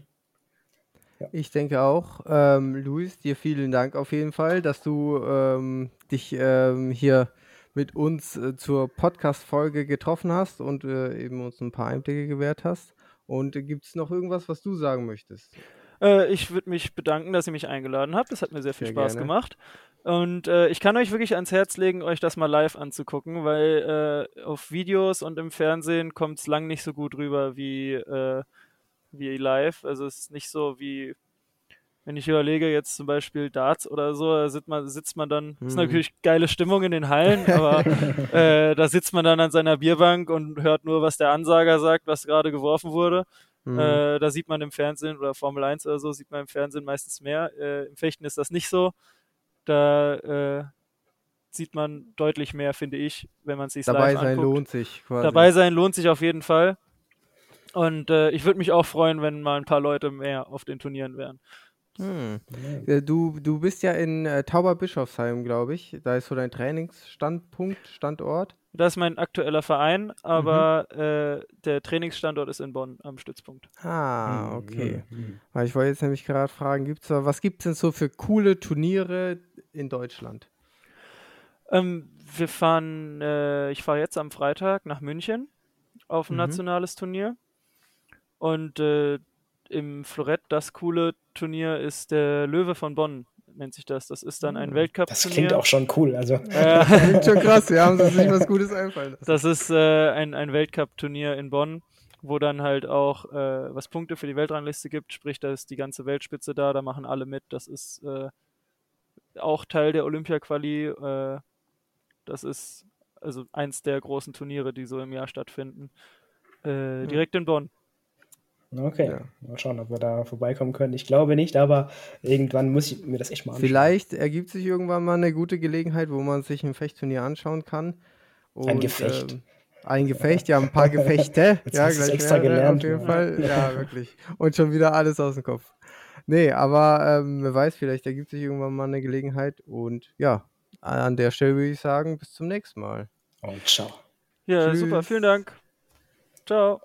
Ja. Ich denke auch. Ähm, Luis, dir vielen Dank auf jeden Fall, dass du ähm, dich ähm, hier mit uns äh, zur Podcast-Folge getroffen hast und äh, eben uns ein paar Einblicke gewährt hast. Und äh, gibt es noch irgendwas, was du sagen möchtest? Äh, ich würde mich bedanken, dass ihr mich eingeladen habt. Das hat mir sehr viel sehr Spaß gerne. gemacht. Und äh, ich kann euch wirklich ans Herz legen, euch das mal live anzugucken, weil äh, auf Videos und im Fernsehen kommt es lang nicht so gut rüber wie, äh, wie live. Also es ist nicht so wie, wenn ich überlege, jetzt zum Beispiel Darts oder so, da sitzt man, sitzt man dann, mhm. ist natürlich geile Stimmung in den Hallen, aber äh, da sitzt man dann an seiner Bierbank und hört nur, was der Ansager sagt, was gerade geworfen wurde. Mhm. Äh, da sieht man im Fernsehen oder Formel 1 oder so, sieht man im Fernsehen meistens mehr. Äh, Im Fechten ist das nicht so. Da äh, sieht man deutlich mehr, finde ich, wenn man es sich Dabei sein anguckt. lohnt sich quasi. Dabei sein lohnt sich auf jeden Fall. Und äh, ich würde mich auch freuen, wenn mal ein paar Leute mehr auf den Turnieren wären. Hm. Du, du bist ja in äh, Tauberbischofsheim, glaube ich. Da ist so dein Trainingsstandpunkt, Standort. Das ist mein aktueller Verein, aber mhm. äh, der Trainingsstandort ist in Bonn am Stützpunkt. Ah, hm, okay. Mhm. Weil ich wollte jetzt nämlich gerade fragen, gibt's, was gibt es denn so für coole Turniere in Deutschland? Ähm, wir fahren, äh, ich fahre jetzt am Freitag nach München auf ein mhm. nationales Turnier. Und äh, im Florett das coole Turnier ist der Löwe von Bonn, nennt sich das. Das ist dann ein hm, Weltcup-Turnier. Das klingt auch schon cool. Also. Äh, klingt schon krass, wir haben sich was Gutes einfallen lassen. Das ist äh, ein, ein Weltcup-Turnier in Bonn, wo dann halt auch äh, was Punkte für die Weltrangliste gibt, sprich, da ist die ganze Weltspitze da, da machen alle mit. Das ist äh, auch Teil der Olympia-Quali. Äh, das ist also eins der großen Turniere, die so im Jahr stattfinden. Äh, direkt in Bonn. Okay, ja. mal schauen, ob wir da vorbeikommen können. Ich glaube nicht, aber irgendwann muss ich mir das echt mal anschauen. Vielleicht ergibt sich irgendwann mal eine gute Gelegenheit, wo man sich ein Fechtturnier anschauen kann. Und, ein Gefecht. Ähm, ein Gefecht, ja, ein paar Gefechte. Jetzt ja, gleich extra mehrere, gelernt. Auf jeden Fall. Ja, wirklich. Und schon wieder alles aus dem Kopf. Nee, aber ähm, wer weiß, vielleicht ergibt sich irgendwann mal eine Gelegenheit. Und ja, an der Stelle würde ich sagen, bis zum nächsten Mal. Und ciao. Ja, Tschüss. super, vielen Dank. Ciao.